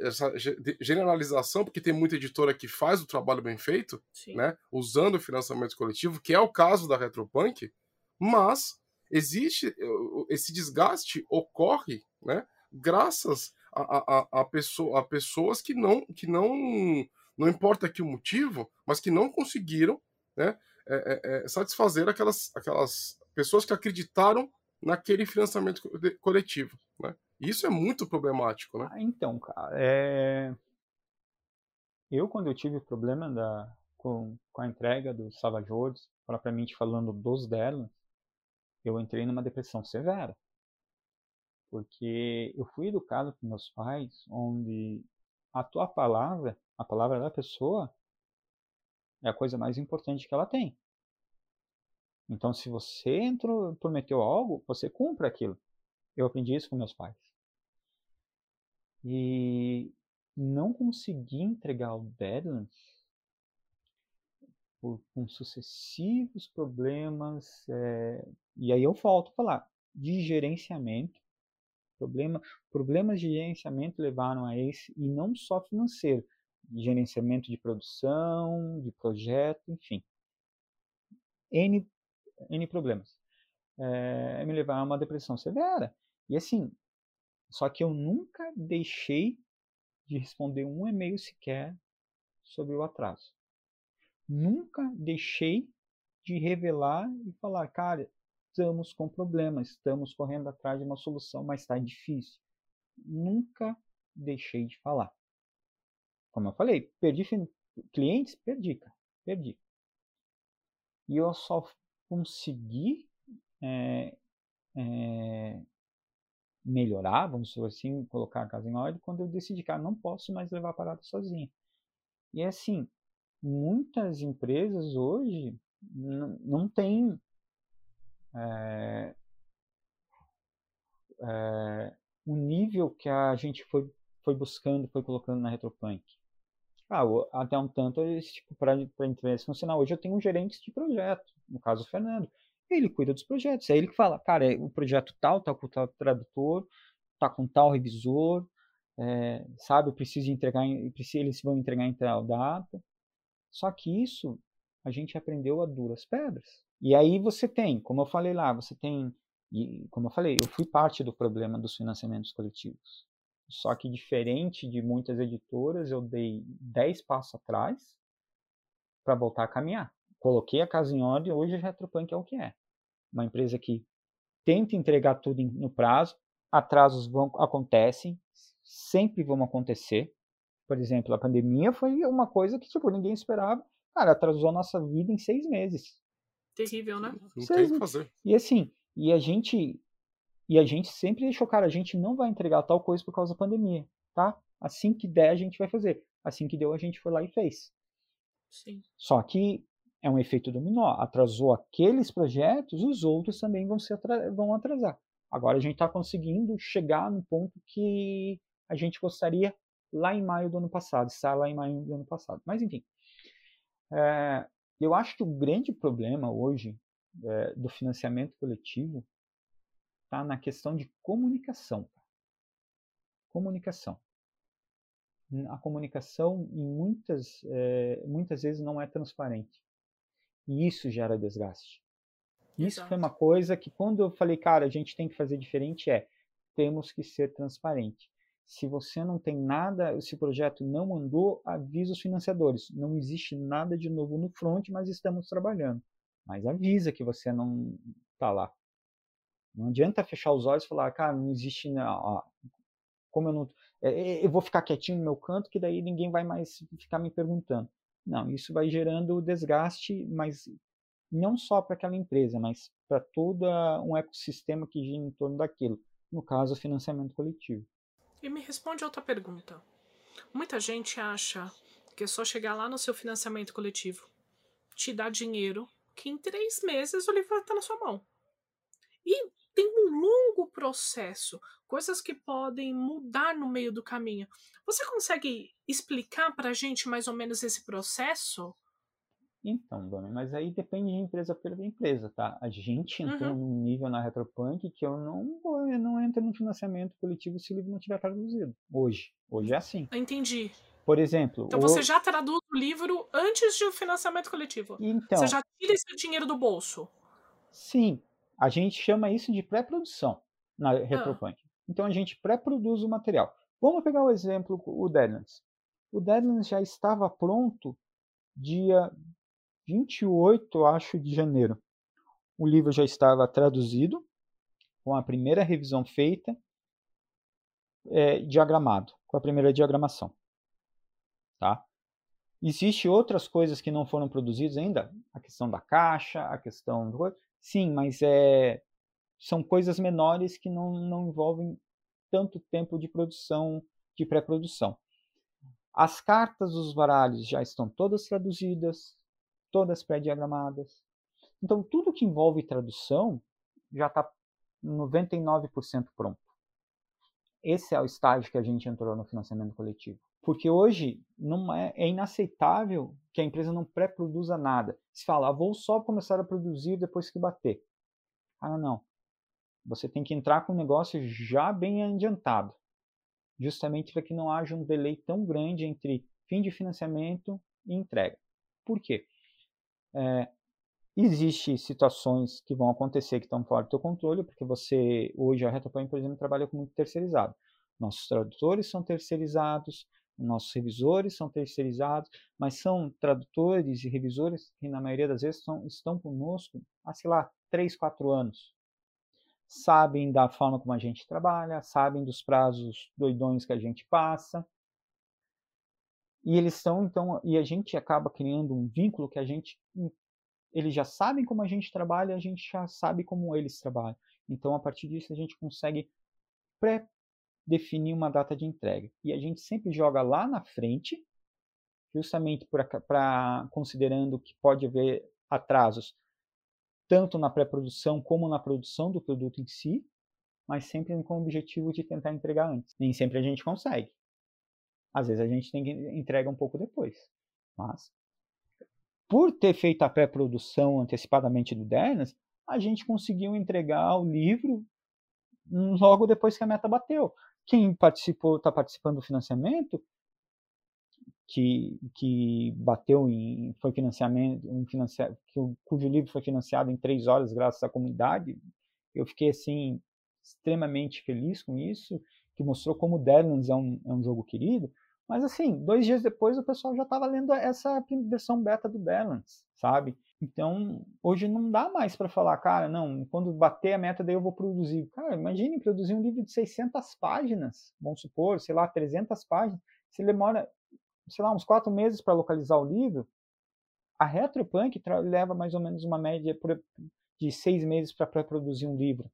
essa generalização, porque tem muita editora que faz o trabalho bem feito, Sim. né? Usando o financiamento coletivo, que é o caso da Retropunk, mas existe uh, esse desgaste ocorre, né? Graças a, a, a, pessoa, a pessoas que não que não não importa aqui o motivo, mas que não conseguiram, né? é, é, satisfazer aquelas aquelas pessoas que acreditaram naquele financiamento coletivo, né? Isso é muito problemático, né? Ah, então, cara, é... eu quando eu tive problema da... com, com a entrega dos Savajores, propriamente falando dos dela, eu entrei numa depressão severa. Porque eu fui educado por meus pais, onde a tua palavra, a palavra da pessoa, é a coisa mais importante que ela tem. Então, se você entrou, prometeu algo, você cumpre aquilo. Eu aprendi isso com meus pais. E não consegui entregar o Badlands por, com sucessivos problemas. é, e aí eu volto a falar de gerenciamento. Problema, problemas de gerenciamento levaram a esse, e não só financeiro, gerenciamento de produção, de projeto, enfim. N, N problemas. É, me levaram a uma depressão severa. E assim, só que eu nunca deixei de responder um e-mail sequer sobre o atraso. Nunca deixei de revelar e falar, cara, estamos com problema, estamos correndo atrás de uma solução, mas está difícil. Nunca deixei de falar. Como eu falei, perdi clientes, perdi, cara, perdi. E eu só consegui é, é, melhorar, vamos assim, colocar a casa em ordem, quando eu decidi, cara, não posso mais levar a parada sozinho. E assim, muitas empresas hoje não têm é, é, o nível que a gente foi, foi buscando, foi colocando na Retropunk. Ah, até um tanto, esse tipo, para a empresa funcionar, hoje eu tenho um gerente de projeto, no caso o Fernando. Ele cuida dos projetos. É ele que fala, cara, é o projeto tal, tá com tal tradutor, tá com tal revisor, é, sabe, eu preciso entregar, eles vão entregar em tal data. Só que isso a gente aprendeu a duras pedras. E aí você tem, como eu falei lá, você tem, e como eu falei, eu fui parte do problema dos financiamentos coletivos. Só que diferente de muitas editoras, eu dei 10 passos atrás para voltar a caminhar. Coloquei a casa em ordem, hoje a Retropunk é o que é. Uma empresa que tenta entregar tudo em- no prazo, atrasos vão, acontecem, sempre vão acontecer. Por exemplo, a pandemia foi uma coisa que tipo, ninguém esperava. Cara, atrasou a nossa vida em seis meses. Terrível, né? Não Vocês tem o que fazer. E assim, e a gente e a gente sempre deixou, cara, a gente não vai entregar tal coisa por causa da pandemia, tá? Assim que der, a gente vai fazer. Assim que deu, a gente foi lá e fez. Sim. Só que é um efeito dominó. Atrasou aqueles projetos, os outros também vão, se vão atrasar. Agora a gente está conseguindo chegar no ponto que a gente gostaria lá em maio do ano passado, estar lá em maio do ano passado. Mas enfim, é, eu acho que o grande problema hoje é, do financiamento coletivo está na questão de comunicação. Comunicação. A comunicação em muitas, é, muitas vezes não é transparente. E isso gera desgaste. Isso foi Exato. uma coisa que quando eu falei, cara, a gente tem que fazer diferente é, temos que ser transparente. Se você não tem nada, se o projeto não andou, avisa os financiadores. Não existe nada de novo no front, mas estamos trabalhando. Mas avisa que você não está lá. Não adianta fechar os olhos e falar, cara, não existe, não, ó, como eu não, é, é, eu vou ficar quietinho no meu canto, que daí ninguém vai mais ficar me perguntando. Não, isso vai gerando desgaste, mas não só para aquela empresa, mas para todo um ecossistema que gira em torno daquilo. No caso, o financiamento coletivo. E me responde outra pergunta. Muita gente acha que é só chegar lá no seu financiamento coletivo, te dar dinheiro, que em três meses o livro vai estar na sua mão. E tem um longo processo, coisas que podem mudar no meio do caminho. Você consegue explicar para a gente mais ou menos esse processo? Então, Dona, mas aí depende de empresa por empresa, tá? A gente entrou uhum. num nível na Retropunk que eu não vou, eu não entro no financiamento coletivo se o livro não tiver traduzido. Hoje. Hoje é assim. Entendi. Por exemplo. Então o... você já traduz o livro antes do financiamento coletivo. Então. Você já tira esse dinheiro do bolso. Sim. A gente chama isso de pré-produção na Retropunk. Ah. Então a gente pré-produz o material. Vamos pegar o exemplo, o Deadlands. O Deadlands já estava pronto dia 28, acho, de janeiro. O livro já estava traduzido, com a primeira revisão feita, é, diagramado, com a primeira diagramação. Tá? Existe outras coisas que não foram produzidas ainda? A questão da caixa, a questão do... Sim, mas é, são coisas menores que não, não envolvem tanto tempo de produção, de pré-produção. As cartas dos baralhos já estão todas traduzidas, todas pré-diagramadas. Então, tudo que envolve tradução já está 99% pronto. Esse é o estágio que a gente entrou no financiamento coletivo. Porque hoje não é, é inaceitável que a empresa não pré-produza nada. Se fala, ah, vou só começar a produzir depois que bater. Ah, não. Você tem que entrar com o negócio já bem adiantado. Justamente para que não haja um delay tão grande entre fim de financiamento e entrega. Por quê? É, Existem situações que vão acontecer que estão fora do teu controle, porque você, hoje, a Retroplan, por exemplo, trabalha com muito terceirizado. Nossos tradutores são terceirizados, nossos revisores são terceirizados, mas são tradutores e revisores que, na maioria das vezes, são, estão conosco há, sei lá, 3, 4 anos. Sabem da forma como a gente trabalha, sabem dos prazos doidões que a gente passa, e eles estão, então, e a gente acaba criando um vínculo que a gente eles já sabem como a gente trabalha, a gente já sabe como eles trabalham. Então, a partir disso, a gente consegue pré-definir uma data de entrega. E a gente sempre joga lá na frente, justamente para considerando que pode haver atrasos tanto na pré-produção como na produção do produto em si, mas sempre com o objetivo de tentar entregar antes. Nem sempre a gente consegue. Às vezes a gente tem que entrega um pouco depois, mas por ter feito a pré-produção antecipadamente do Dernas, a gente conseguiu entregar o livro logo depois que a meta bateu. Quem participou, está participando do financiamento, que, que bateu em, foi financiamento, em financia, cujo livro foi financiado em três horas graças à comunidade, eu fiquei assim extremamente feliz com isso, que mostrou como Deadlands é um, é um jogo querido, mas assim, dois dias depois o pessoal já estava lendo essa versão beta do Balance, sabe? Então, hoje não dá mais para falar, cara, não, quando bater a meta daí eu vou produzir. Cara, imagine produzir um livro de 600 páginas, vamos supor, sei lá, 300 páginas. Se demora, sei lá, uns quatro meses para localizar o livro, a Retropunk leva mais ou menos uma média de seis meses para produzir um livro.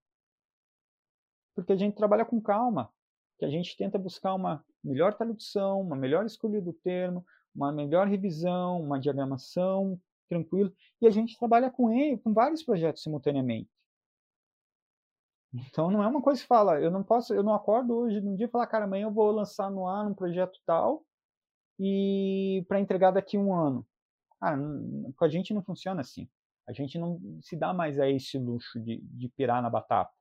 Porque a gente trabalha com calma que a gente tenta buscar uma melhor tradução, uma melhor escolha do termo, uma melhor revisão, uma diagramação tranquilo, e a gente trabalha com ele, com vários projetos simultaneamente. Então não é uma coisa que fala, eu não posso, eu não acordo hoje num dia e falar, cara, amanhã eu vou lançar no ar um projeto tal e para entregar daqui um ano. Ah, com a gente não funciona assim. A gente não se dá mais a esse luxo de, de pirar na batata.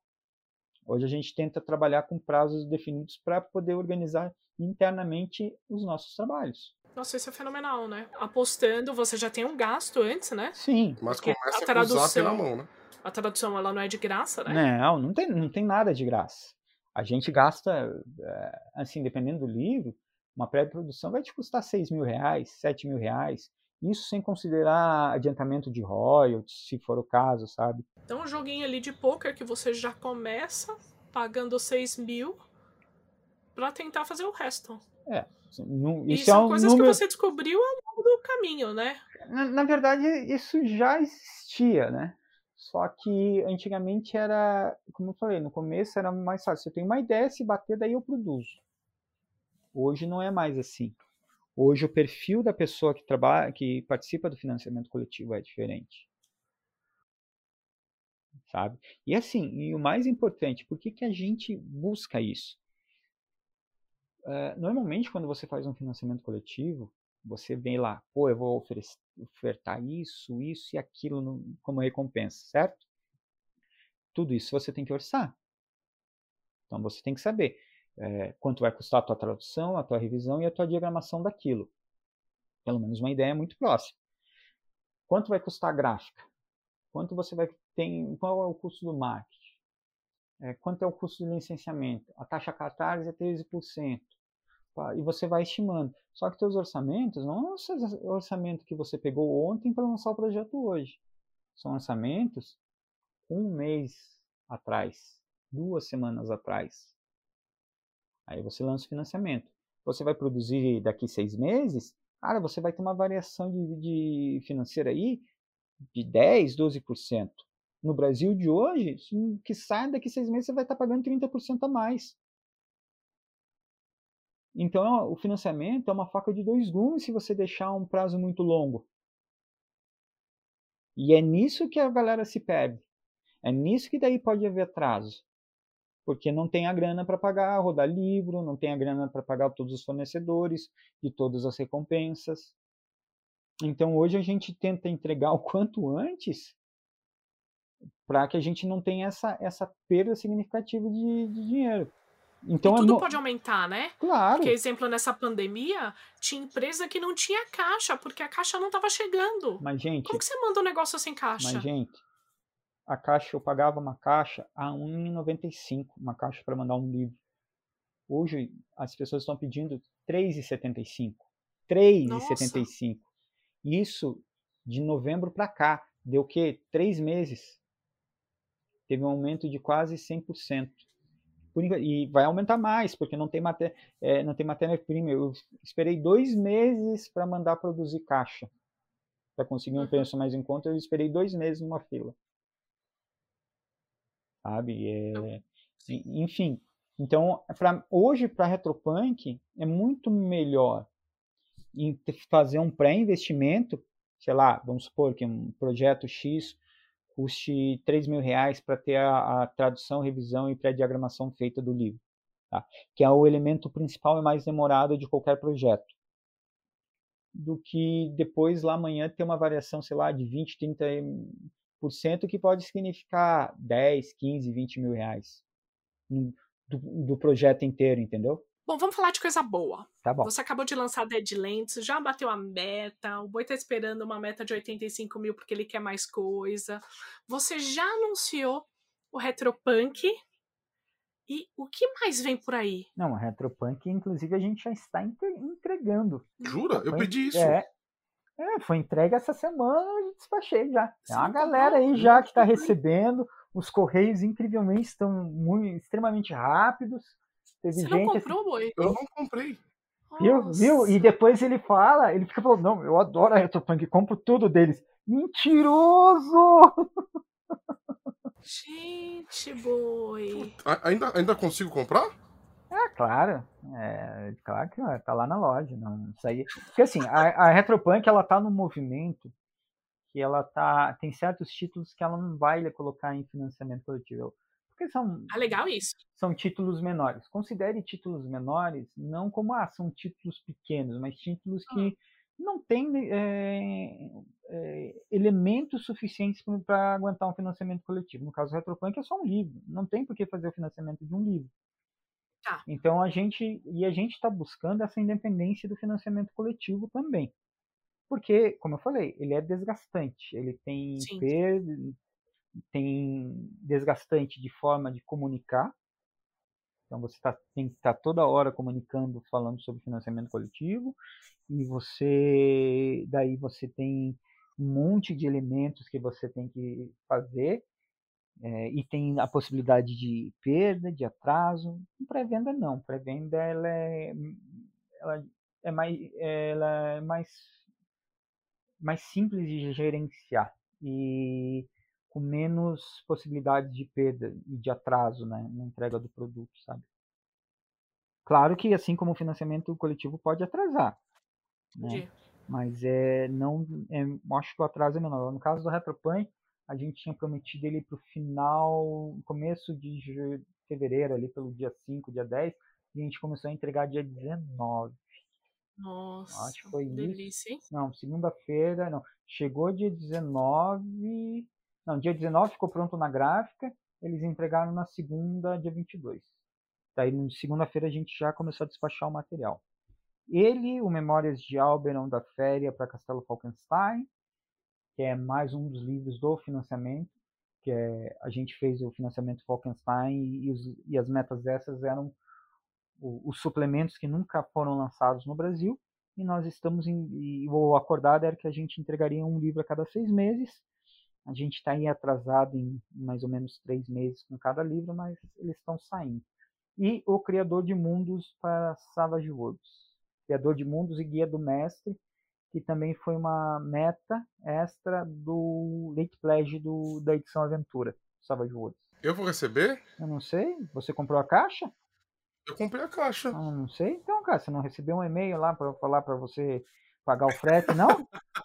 Hoje a gente tenta trabalhar com prazos definidos para poder organizar internamente os nossos trabalhos. Nossa, isso é fenomenal, né? Apostando, você já tem um gasto antes, né? Sim. Mas Porque começa a tradução, com o na mão, né? A tradução, ela não é de graça, né? Não, não tem, não tem nada de graça. A gente gasta, eh, assim, dependendo do livro, uma pré-produção vai te custar 6 mil reais, 7 mil reais. Isso sem considerar adiantamento de royalties, se for o caso, sabe? Então, um joguinho ali de poker que você já começa pagando 6 mil para tentar fazer o resto. É. Não, isso e são é um coisas número... que você descobriu ao longo do caminho, né? Na, na, verdade, isso já existia, né? Só que antigamente era, como eu falei, no começo era mais fácil. Eu tenho uma ideia, se bater, daí eu produzo. Hoje não é mais assim. Hoje o perfil da pessoa que trabalha, que participa do financiamento coletivo é diferente. Sabe? E assim, e o mais importante, por que, que a gente busca isso? Uh, normalmente, quando você faz um financiamento coletivo, você vem lá, pô, eu vou ofertar isso, isso e aquilo no, como recompensa, certo? Tudo isso você tem que orçar. Então você tem que saber é, quanto vai custar a tua tradução, a tua revisão e a tua diagramação daquilo. Pelo menos uma ideia muito próxima. Quanto vai custar a gráfica? Quanto você vai ter? Qual é o custo do marketing? É, quanto é o custo do licenciamento? A taxa catarse é 13%. E você vai estimando. Só que teus orçamentos não é o orçamento que você pegou ontem para lançar o projeto hoje. São orçamentos um mês atrás, duas semanas atrás. Aí você lança o financiamento. Você vai produzir daqui seis meses, cara, você vai ter uma variação de, de financeira aí de 10, 12%. No Brasil de hoje, que sai daqui seis meses, você vai estar pagando 30% a mais. Então, o financiamento é uma faca de dois gumes se você deixar um prazo muito longo. E é nisso que a galera se perde. É nisso que daí pode haver atraso porque não tem a grana para pagar, rodar livro, não tem a grana para pagar todos os fornecedores de todas as recompensas. Então hoje a gente tenta entregar o quanto antes para que a gente não tenha essa, essa perda significativa de, de dinheiro. Então, e tudo pode aumentar, né? Claro. Porque, exemplo, nessa pandemia, tinha empresa que não tinha caixa, porque a caixa não estava chegando. Mas, gente. Como que você manda um negócio sem caixa? Mas, gente, a caixa, eu pagava uma caixa a R$ 1,95, uma caixa para mandar um livro. Hoje as pessoas estão pedindo R$ 3,75. R$ 3,75. Isso de novembro para cá. Deu o quê? Três meses. Teve um aumento de quase 100%. E vai aumentar mais, porque não tem, maté é, não tem matéria-prima. Eu esperei dois meses para mandar produzir caixa. Para conseguir um preço mais em conta, eu esperei dois meses numa fila sabe? É, enfim, então pra, hoje para retropunk é muito melhor fazer um pré-investimento, sei lá, vamos supor que um projeto X custe 3 mil reais para ter a, a, tradução, revisão e pré-diagramação feita do livro, tá? que é o elemento principal e mais demorado de qualquer projeto do que depois lá amanhã ter uma variação, sei lá, de 20, 30 que pode significar 10, 15, 20 mil reais do, do projeto inteiro, entendeu? Bom, vamos falar de coisa boa. Tá bom. Você acabou de lançar Deadlands, já bateu a meta, o Boi tá esperando uma meta de 85 mil porque ele quer mais coisa. Você já anunciou o Retropunk. E o que mais vem por aí? Não, o Retropunk, inclusive, a gente já está entregando. Jura? Eu pedi isso. É, é, foi entregue essa semana e despachei já. Tem uma galera aí já que está recebendo. Os correios, incrivelmente, estão muito, extremamente rápidos. Teve Você gente, não comprou, assim, boi? Eu não comprei. Viu? Nossa. Viu? E depois ele fala, ele fica falando, não, eu adoro a Retropunk, compro tudo deles. Mentiroso! Gente, boi. Ainda, ainda consigo comprar? É, claro. É, claro que está lá na loja. Não, isso aí. Porque assim, a, a Retropunk ela tá no movimento que ela tá. Tem certos títulos que ela não vai colocar em financiamento coletivo. Porque são. Ah, legal isso. São títulos menores. Considere títulos menores não como ah, são títulos pequenos, mas títulos que ah. não têm é, é, elementos suficientes para aguentar um financiamento coletivo. No caso do Retropunk é só um livro. Não tem por que fazer o financiamento de um livro. Tá. Então a gente e a gente está buscando essa independência do financiamento coletivo também, porque, como eu falei, ele é desgastante, ele tem perda, tem desgastante de forma de comunicar. Então você tá, tem que estar tá toda hora comunicando, falando sobre financiamento coletivo, e você daí você tem um monte de elementos que você tem que fazer é, e tem a possibilidade de perda, de atraso. Pré-venda não. Pré-venda ela é, ela é mais, ela é mais, mais simples de gerenciar e com menos possibilidades de perda e de atraso né, na entrega do produto, sabe? Claro que assim como o financiamento coletivo pode atrasar, né? Mas é não, é, acho que o atraso é menor. No caso do Retropunk, a gente tinha prometido ele para o final, começo de fevereiro, ali pelo dia 5, dia 10, e a gente começou a entregar dia 19. Nossa, acho que foi delícia, hein? Não, segunda-feira, não. Chegou dia 19. Não, dia 19 ficou pronto na gráfica. Eles entregaram na segunda, dia 22. Daí, na segunda-feira, a gente já começou a despachar o material. Ele, o Memórias de Alberon da Féria para Castelo Falkenstein, que é mais um dos livros do financiamento, que é, a gente fez o financiamento Falkenstein e, e as metas essas eram o, os suplementos que nunca foram lançados no Brasil, e nós estamos em, e o acordado era que a gente entregaria um livro a cada seis meses, a gente está aí atrasado em mais ou menos três meses com cada livro, mas eles estão saindo. E o Criador de Mundos para Savage Worlds. Criador de Mundos e Guia do Mestre, que também foi uma meta extra do Late Pledge do, da edição Aventura, Savage Worlds. Eu vou receber? Eu não sei. Você comprou a caixa? Eu comprei a caixa. Ah, não sei. Então, cara, você não recebeu um e-mail lá para falar para você pagar o frete, não?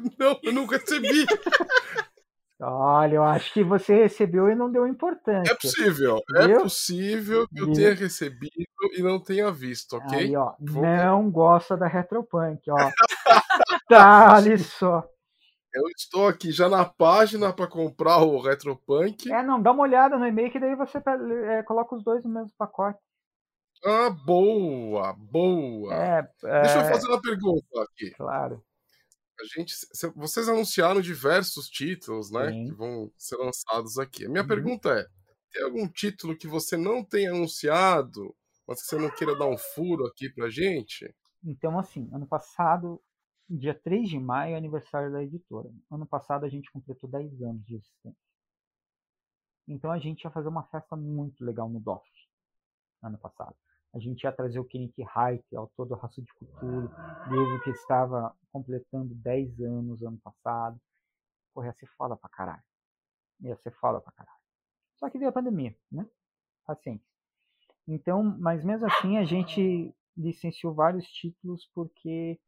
Não, eu não recebi. Olha, eu acho que você recebeu e não deu importância. É possível, é é possível que eu tenha recebido e não tenha visto, ok? Aí, ó, Vou... não gosta da Retropunk, ó. tá, olha só. Eu estou aqui já na página para comprar o Retropunk. É, não, dá uma olhada no e-mail que daí você é, coloca os dois no mesmo pacote. Ah, boa, boa. É, é... Deixa eu fazer uma pergunta aqui. Claro a gente, vocês anunciaram diversos títulos, né, Sim. que vão ser lançados aqui. A minha uhum. pergunta é: tem algum título que você não tenha anunciado, mas que você não queira dar um furo aqui pra gente? Então, assim, ano passado, dia 3 de maio, é aniversário da editora. Ano passado a gente completou 10 anos de existência. Então a gente ia fazer uma festa muito legal no DOF, ano passado a gente ia trazer o Kenichi Haidt, autor do Raça de Futuro, livro que estava completando 10 anos ano passado. Porra, ia ser foda pra caralho. Ia ser foda pra caralho. Só que veio a pandemia, né? Paciência. Então, mas mesmo assim a gente licenciou vários títulos porque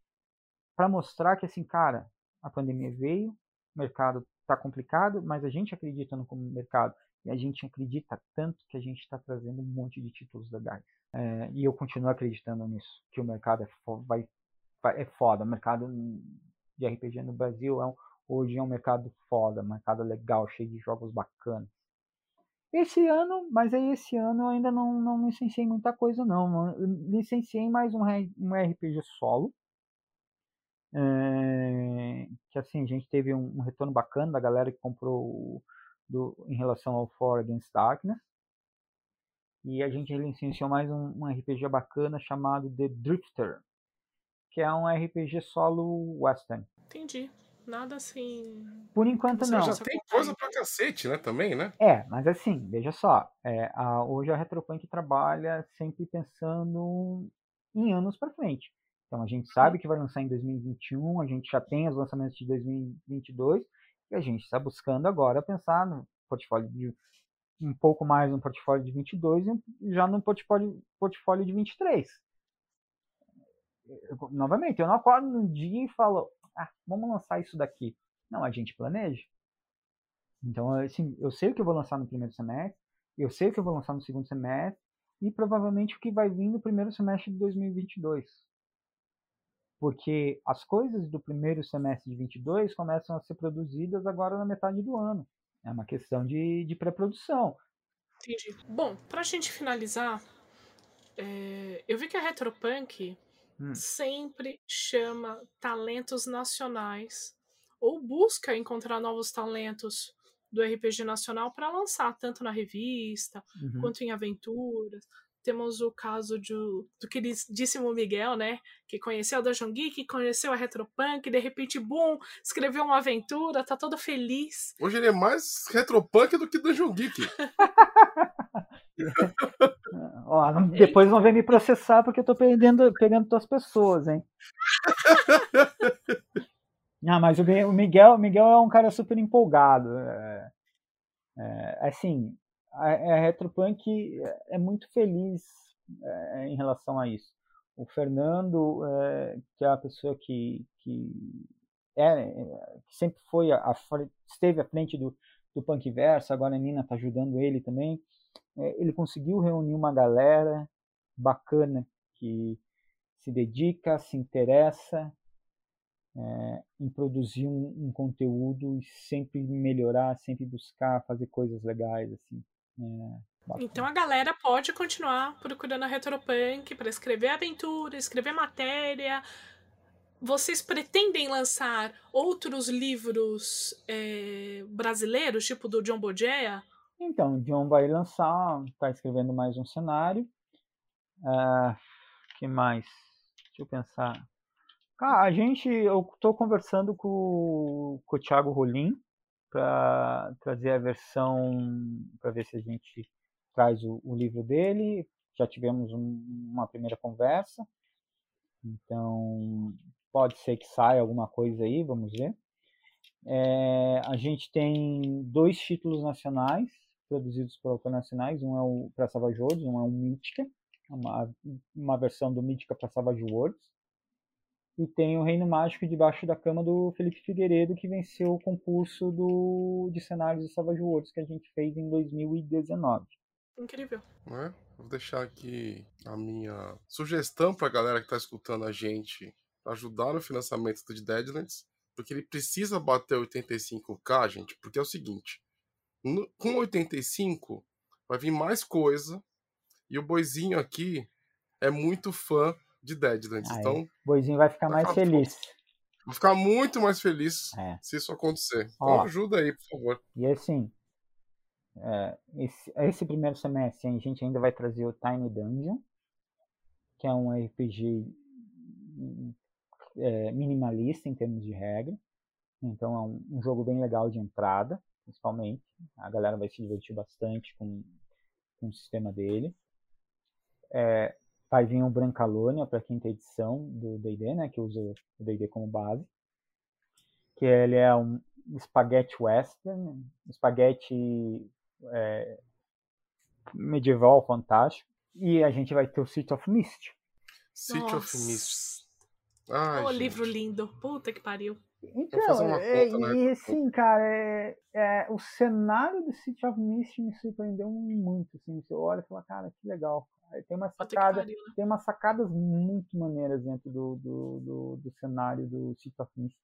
para mostrar que assim, cara, a pandemia veio, o mercado tá complicado, mas a gente acredita no mercado e a gente acredita tanto que a gente está trazendo um monte de títulos legais. É, e eu continuo acreditando nisso, que o mercado é, fo vai, vai, é foda. O mercado de RPG no Brasil é um, hoje é um mercado foda, mercado legal, cheio de jogos bacanas. Esse ano, mas aí esse ano eu ainda não, não licenciei muita coisa não. Eu licenciei mais um, um RPG solo. É, que assim, a gente teve um, um, retorno bacana da galera que comprou do, em relação ao For Against Darkness. E a gente licenciou mais um, um, RPG bacana chamado The Drifter, que é um RPG solo western. Entendi. Nada assim. Por enquanto Você não. Já tem coisa pra cacete, né? Também, né? É, mas assim, veja só. É, a, hoje a Retropunk trabalha sempre pensando em anos para frente. Então a gente sabe que vai lançar em 2021, a gente já tem os lançamentos de 2022 e a gente está buscando agora pensar no portfólio de um pouco mais no portfólio de 22 e já no portfólio, portfólio de 23. Eu, novamente, eu não acordo num dia e falo, ah, vamos lançar isso daqui. Não, a gente planeja. Então, assim, eu sei o que eu vou lançar no primeiro semestre, eu sei o que eu vou lançar no segundo semestre e provavelmente o que vai vir no primeiro semestre de 2022. Porque as coisas do primeiro semestre de 22 começam a ser produzidas agora na metade do ano. É uma questão de, de pré-produção. Entendi. Bom, pra gente finalizar, é, eu vi que a Retropunk hum. sempre chama talentos nacionais ou busca encontrar novos talentos do RPG nacional para lançar, tanto na revista uhum. quanto em aventuras. Temos o caso de, do queridíssimo Miguel, né? Que conheceu a Dungeon Geek, conheceu a Retropunk, de repente, boom, escreveu uma aventura, tá todo feliz. Hoje ele é mais Retropunk do que Dungeon Geek. Ó, depois vão ver me processar porque eu tô perdendo, pegando tuas pessoas, hein? ah, mas o Miguel, o Miguel é um cara super empolgado. É, é, assim, a, a Retropunk é muito feliz é, em relação a isso. O Fernando, é, que é a pessoa que, que, é, que sempre foi a, esteve à frente do, do Punk Verso, agora a Nina está ajudando ele também. É, ele conseguiu reunir uma galera bacana que se dedica, se interessa é, em produzir um, um, conteúdo e sempre melhorar, sempre buscar fazer coisas legais assim. É, então a galera pode continuar procurando a Retropunk para escrever aventura, escrever matéria. Vocês pretendem lançar outros livros é, brasileiros, tipo do John Bojea? Então, o John vai lançar, está escrevendo mais um cenário. Uh, que mais? Deixa eu pensar. Ah, a gente, eu estou conversando com, com o Thiago Rolim para trazer a versão, para ver se a gente traz o, o livro dele. Já tivemos um, uma primeira conversa, então pode ser que saia alguma coisa aí, vamos ver. É, a gente tem dois títulos nacionais produzidos por autores nacionais, um é o para Savage Worlds, um é o Mítica, uma, uma versão do Mítica para Savage Worlds e tem o Reino Mágico debaixo da cama do Felipe Figueiredo, que venceu o concurso do, de cenários de Savage Worlds que a gente fez em 2019. Incrível. É? Vou deixar aqui a minha sugestão para a galera que está escutando a gente ajudar no financiamento do Deadlands, porque ele precisa bater 85k, gente, porque é o seguinte, no, com 85 vai vir mais coisa e o boizinho aqui é muito fã de Deadlands. Aí, então, o Boizinho vai ficar mais feliz. Vou ficar muito mais feliz é. se isso acontecer. Então Ó, ajuda aí, por favor. E assim, é, esse, esse, primeiro semestre a gente ainda vai trazer o Tiny Dungeon, que é um RPG é, minimalista em termos de regra. Então é um, um, jogo bem legal de entrada, principalmente. A galera vai se divertir bastante com, com o sistema dele. É, Vai vir o Brancalônia para a quinta edição do D&D, né, que usa o D&D como base. Que ele é um espaguete western, espaguete é, medieval fantástico. E a gente vai ter o City of Mist. City of Mist. Ai, oh, livro lindo. Puta que pariu. Então, é, conta, né? e assim, cara, é, é, o cenário do City of Mist me surpreendeu muito. Assim, você olha e fala, cara, que legal. Tem umas, sacada, né? tem umas sacadas muito maneiras dentro do, do, do, do cenário do City of Mist.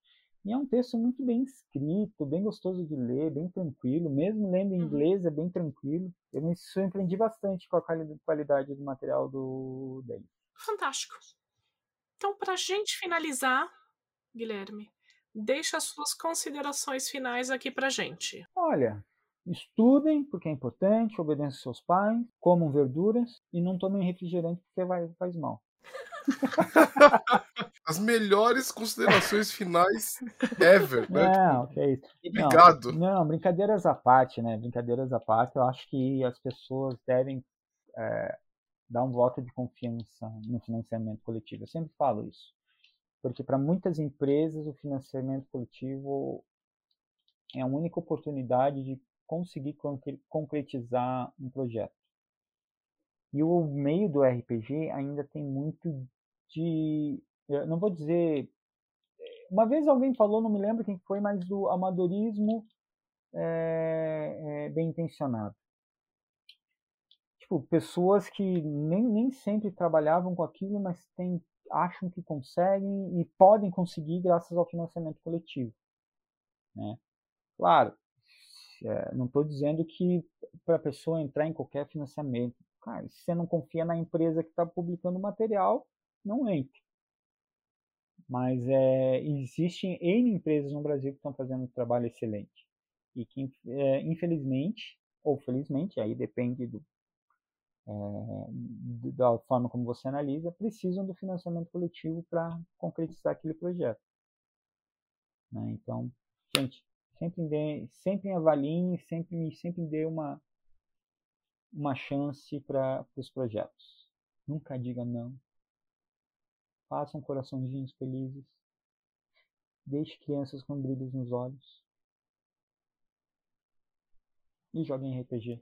E é um texto muito bem escrito, bem gostoso de ler, bem tranquilo. Mesmo lendo em uhum. inglês, é bem tranquilo. Eu me surpreendi bastante com a qualidade do material do dele. Fantástico. Então, para gente finalizar, Guilherme, deixa as suas considerações finais aqui para gente. Olha, Estudem, porque é importante, obedeçam seus pais, comam verduras e não tomem refrigerante porque vai, faz mal. As melhores considerações finais ever, né? Não, que é isso. Obrigado. Não, não, brincadeiras à parte, né? Brincadeiras à parte, eu acho que as pessoas devem é, dar um voto de confiança no financiamento coletivo. Eu sempre falo isso. Porque para muitas empresas o financiamento coletivo é a única oportunidade de conseguir concretizar um projeto. E o meio do RPG ainda tem muito de. não vou dizer. Uma vez alguém falou, não me lembro quem foi, mas do amadorismo é, é, bem intencionado. Tipo, pessoas que nem, nem sempre trabalhavam com aquilo, mas tem, acham que conseguem e podem conseguir graças ao financiamento coletivo. Né? Claro, é, não estou dizendo que para a pessoa entrar em qualquer financiamento, cara, se você não confia na empresa que está publicando material, não entre. Mas é, existem N empresas no Brasil que estão fazendo um trabalho excelente. E que, é, infelizmente, ou felizmente, aí depende do, é, da forma como você analisa, precisam do financiamento coletivo para concretizar aquele projeto. Né? Então, gente, Sempre, dê, sempre avaliem, sempre, sempre dê uma, uma chance para os projetos. Nunca diga não. Façam coraçõezinhos felizes. Deixe crianças com brilhos nos olhos. E joguem RPG.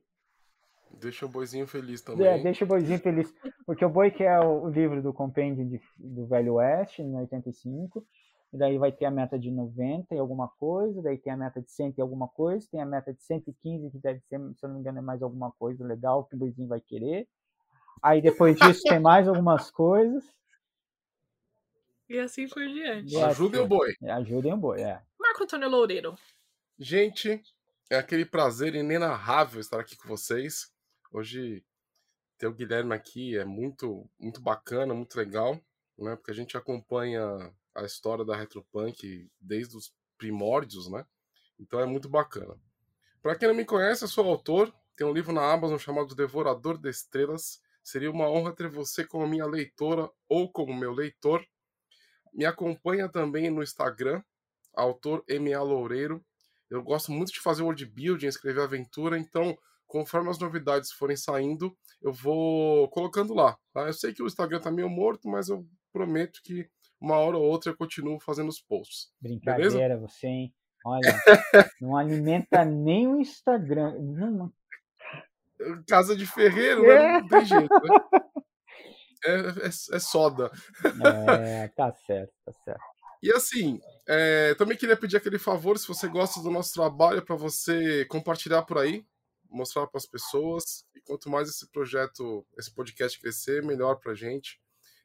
Deixa o boizinho feliz também. É, deixa o boizinho feliz. Porque o boi quer o, o livro do compêndio de, do Velho Oeste, em 85. E daí vai ter a meta de 90 e alguma coisa, daí tem a meta de 100 e alguma coisa, tem a meta de 115, que deve ser, se eu não me engano, é mais alguma coisa legal que o boizinho vai querer. Aí depois disso tem mais algumas coisas. E assim por diante. Ajudem o boi. Ajudem o boi, é. Marco Antônio Loureiro. Gente, é aquele prazer inenarrável estar aqui com vocês. Hoje ter o Guilherme aqui é muito, muito bacana, muito legal, né? Porque a gente acompanha a história da Retropunk desde os primórdios, né? Então é muito bacana. Para quem não me conhece, eu sou autor, tem um livro na Amazon chamado Devorador de Estrelas. Seria uma honra ter você como minha leitora ou como meu leitor. Me acompanha também no Instagram, autor MA Loureiro. Eu gosto muito de fazer world building, escrever aventura, então conforme as novidades forem saindo, eu vou colocando lá. Tá? Eu sei que o Instagram tá meio morto, mas eu prometo que uma hora ou outra eu continuo fazendo os posts. Brincadeira beleza? você, hein? Olha, não alimenta nem o Instagram. Não. Casa de ferreiro, né? Não tem jeito, né? É, é, é soda. É, tá certo, tá certo. E assim, é, também queria pedir aquele favor, se você gosta do nosso trabalho, para você compartilhar por aí, mostrar para as pessoas. E quanto mais esse projeto, esse podcast crescer, melhor para a gente.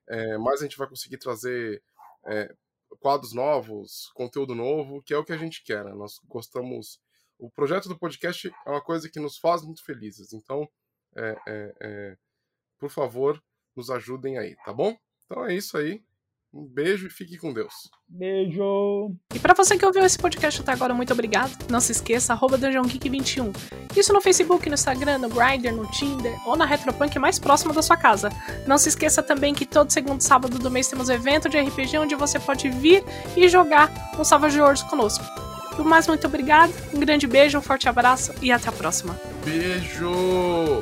É, mais a gente vai conseguir trazer é, quadros novos, conteúdo novo, que é o que a gente quer. Né? Nós gostamos. O projeto do podcast é uma coisa que nos faz muito felizes. Então, é, é, é, por favor, nos ajudem aí, tá bom? Então é isso aí. Um beijo e fique com Deus. Beijo! E para você que ouviu esse podcast até agora, muito obrigado. Não se esqueça, arroba DungeonGeek21. Isso no Facebook, no Instagram, no Grindr, no Tinder ou na Retropunk mais próxima da sua casa. Não se esqueça também que todo segundo sábado do mês temos evento de RPG onde você pode vir e jogar um Savage Wars conosco. Do mais, muito obrigado, um grande beijo, um forte abraço e até a próxima. Beijo!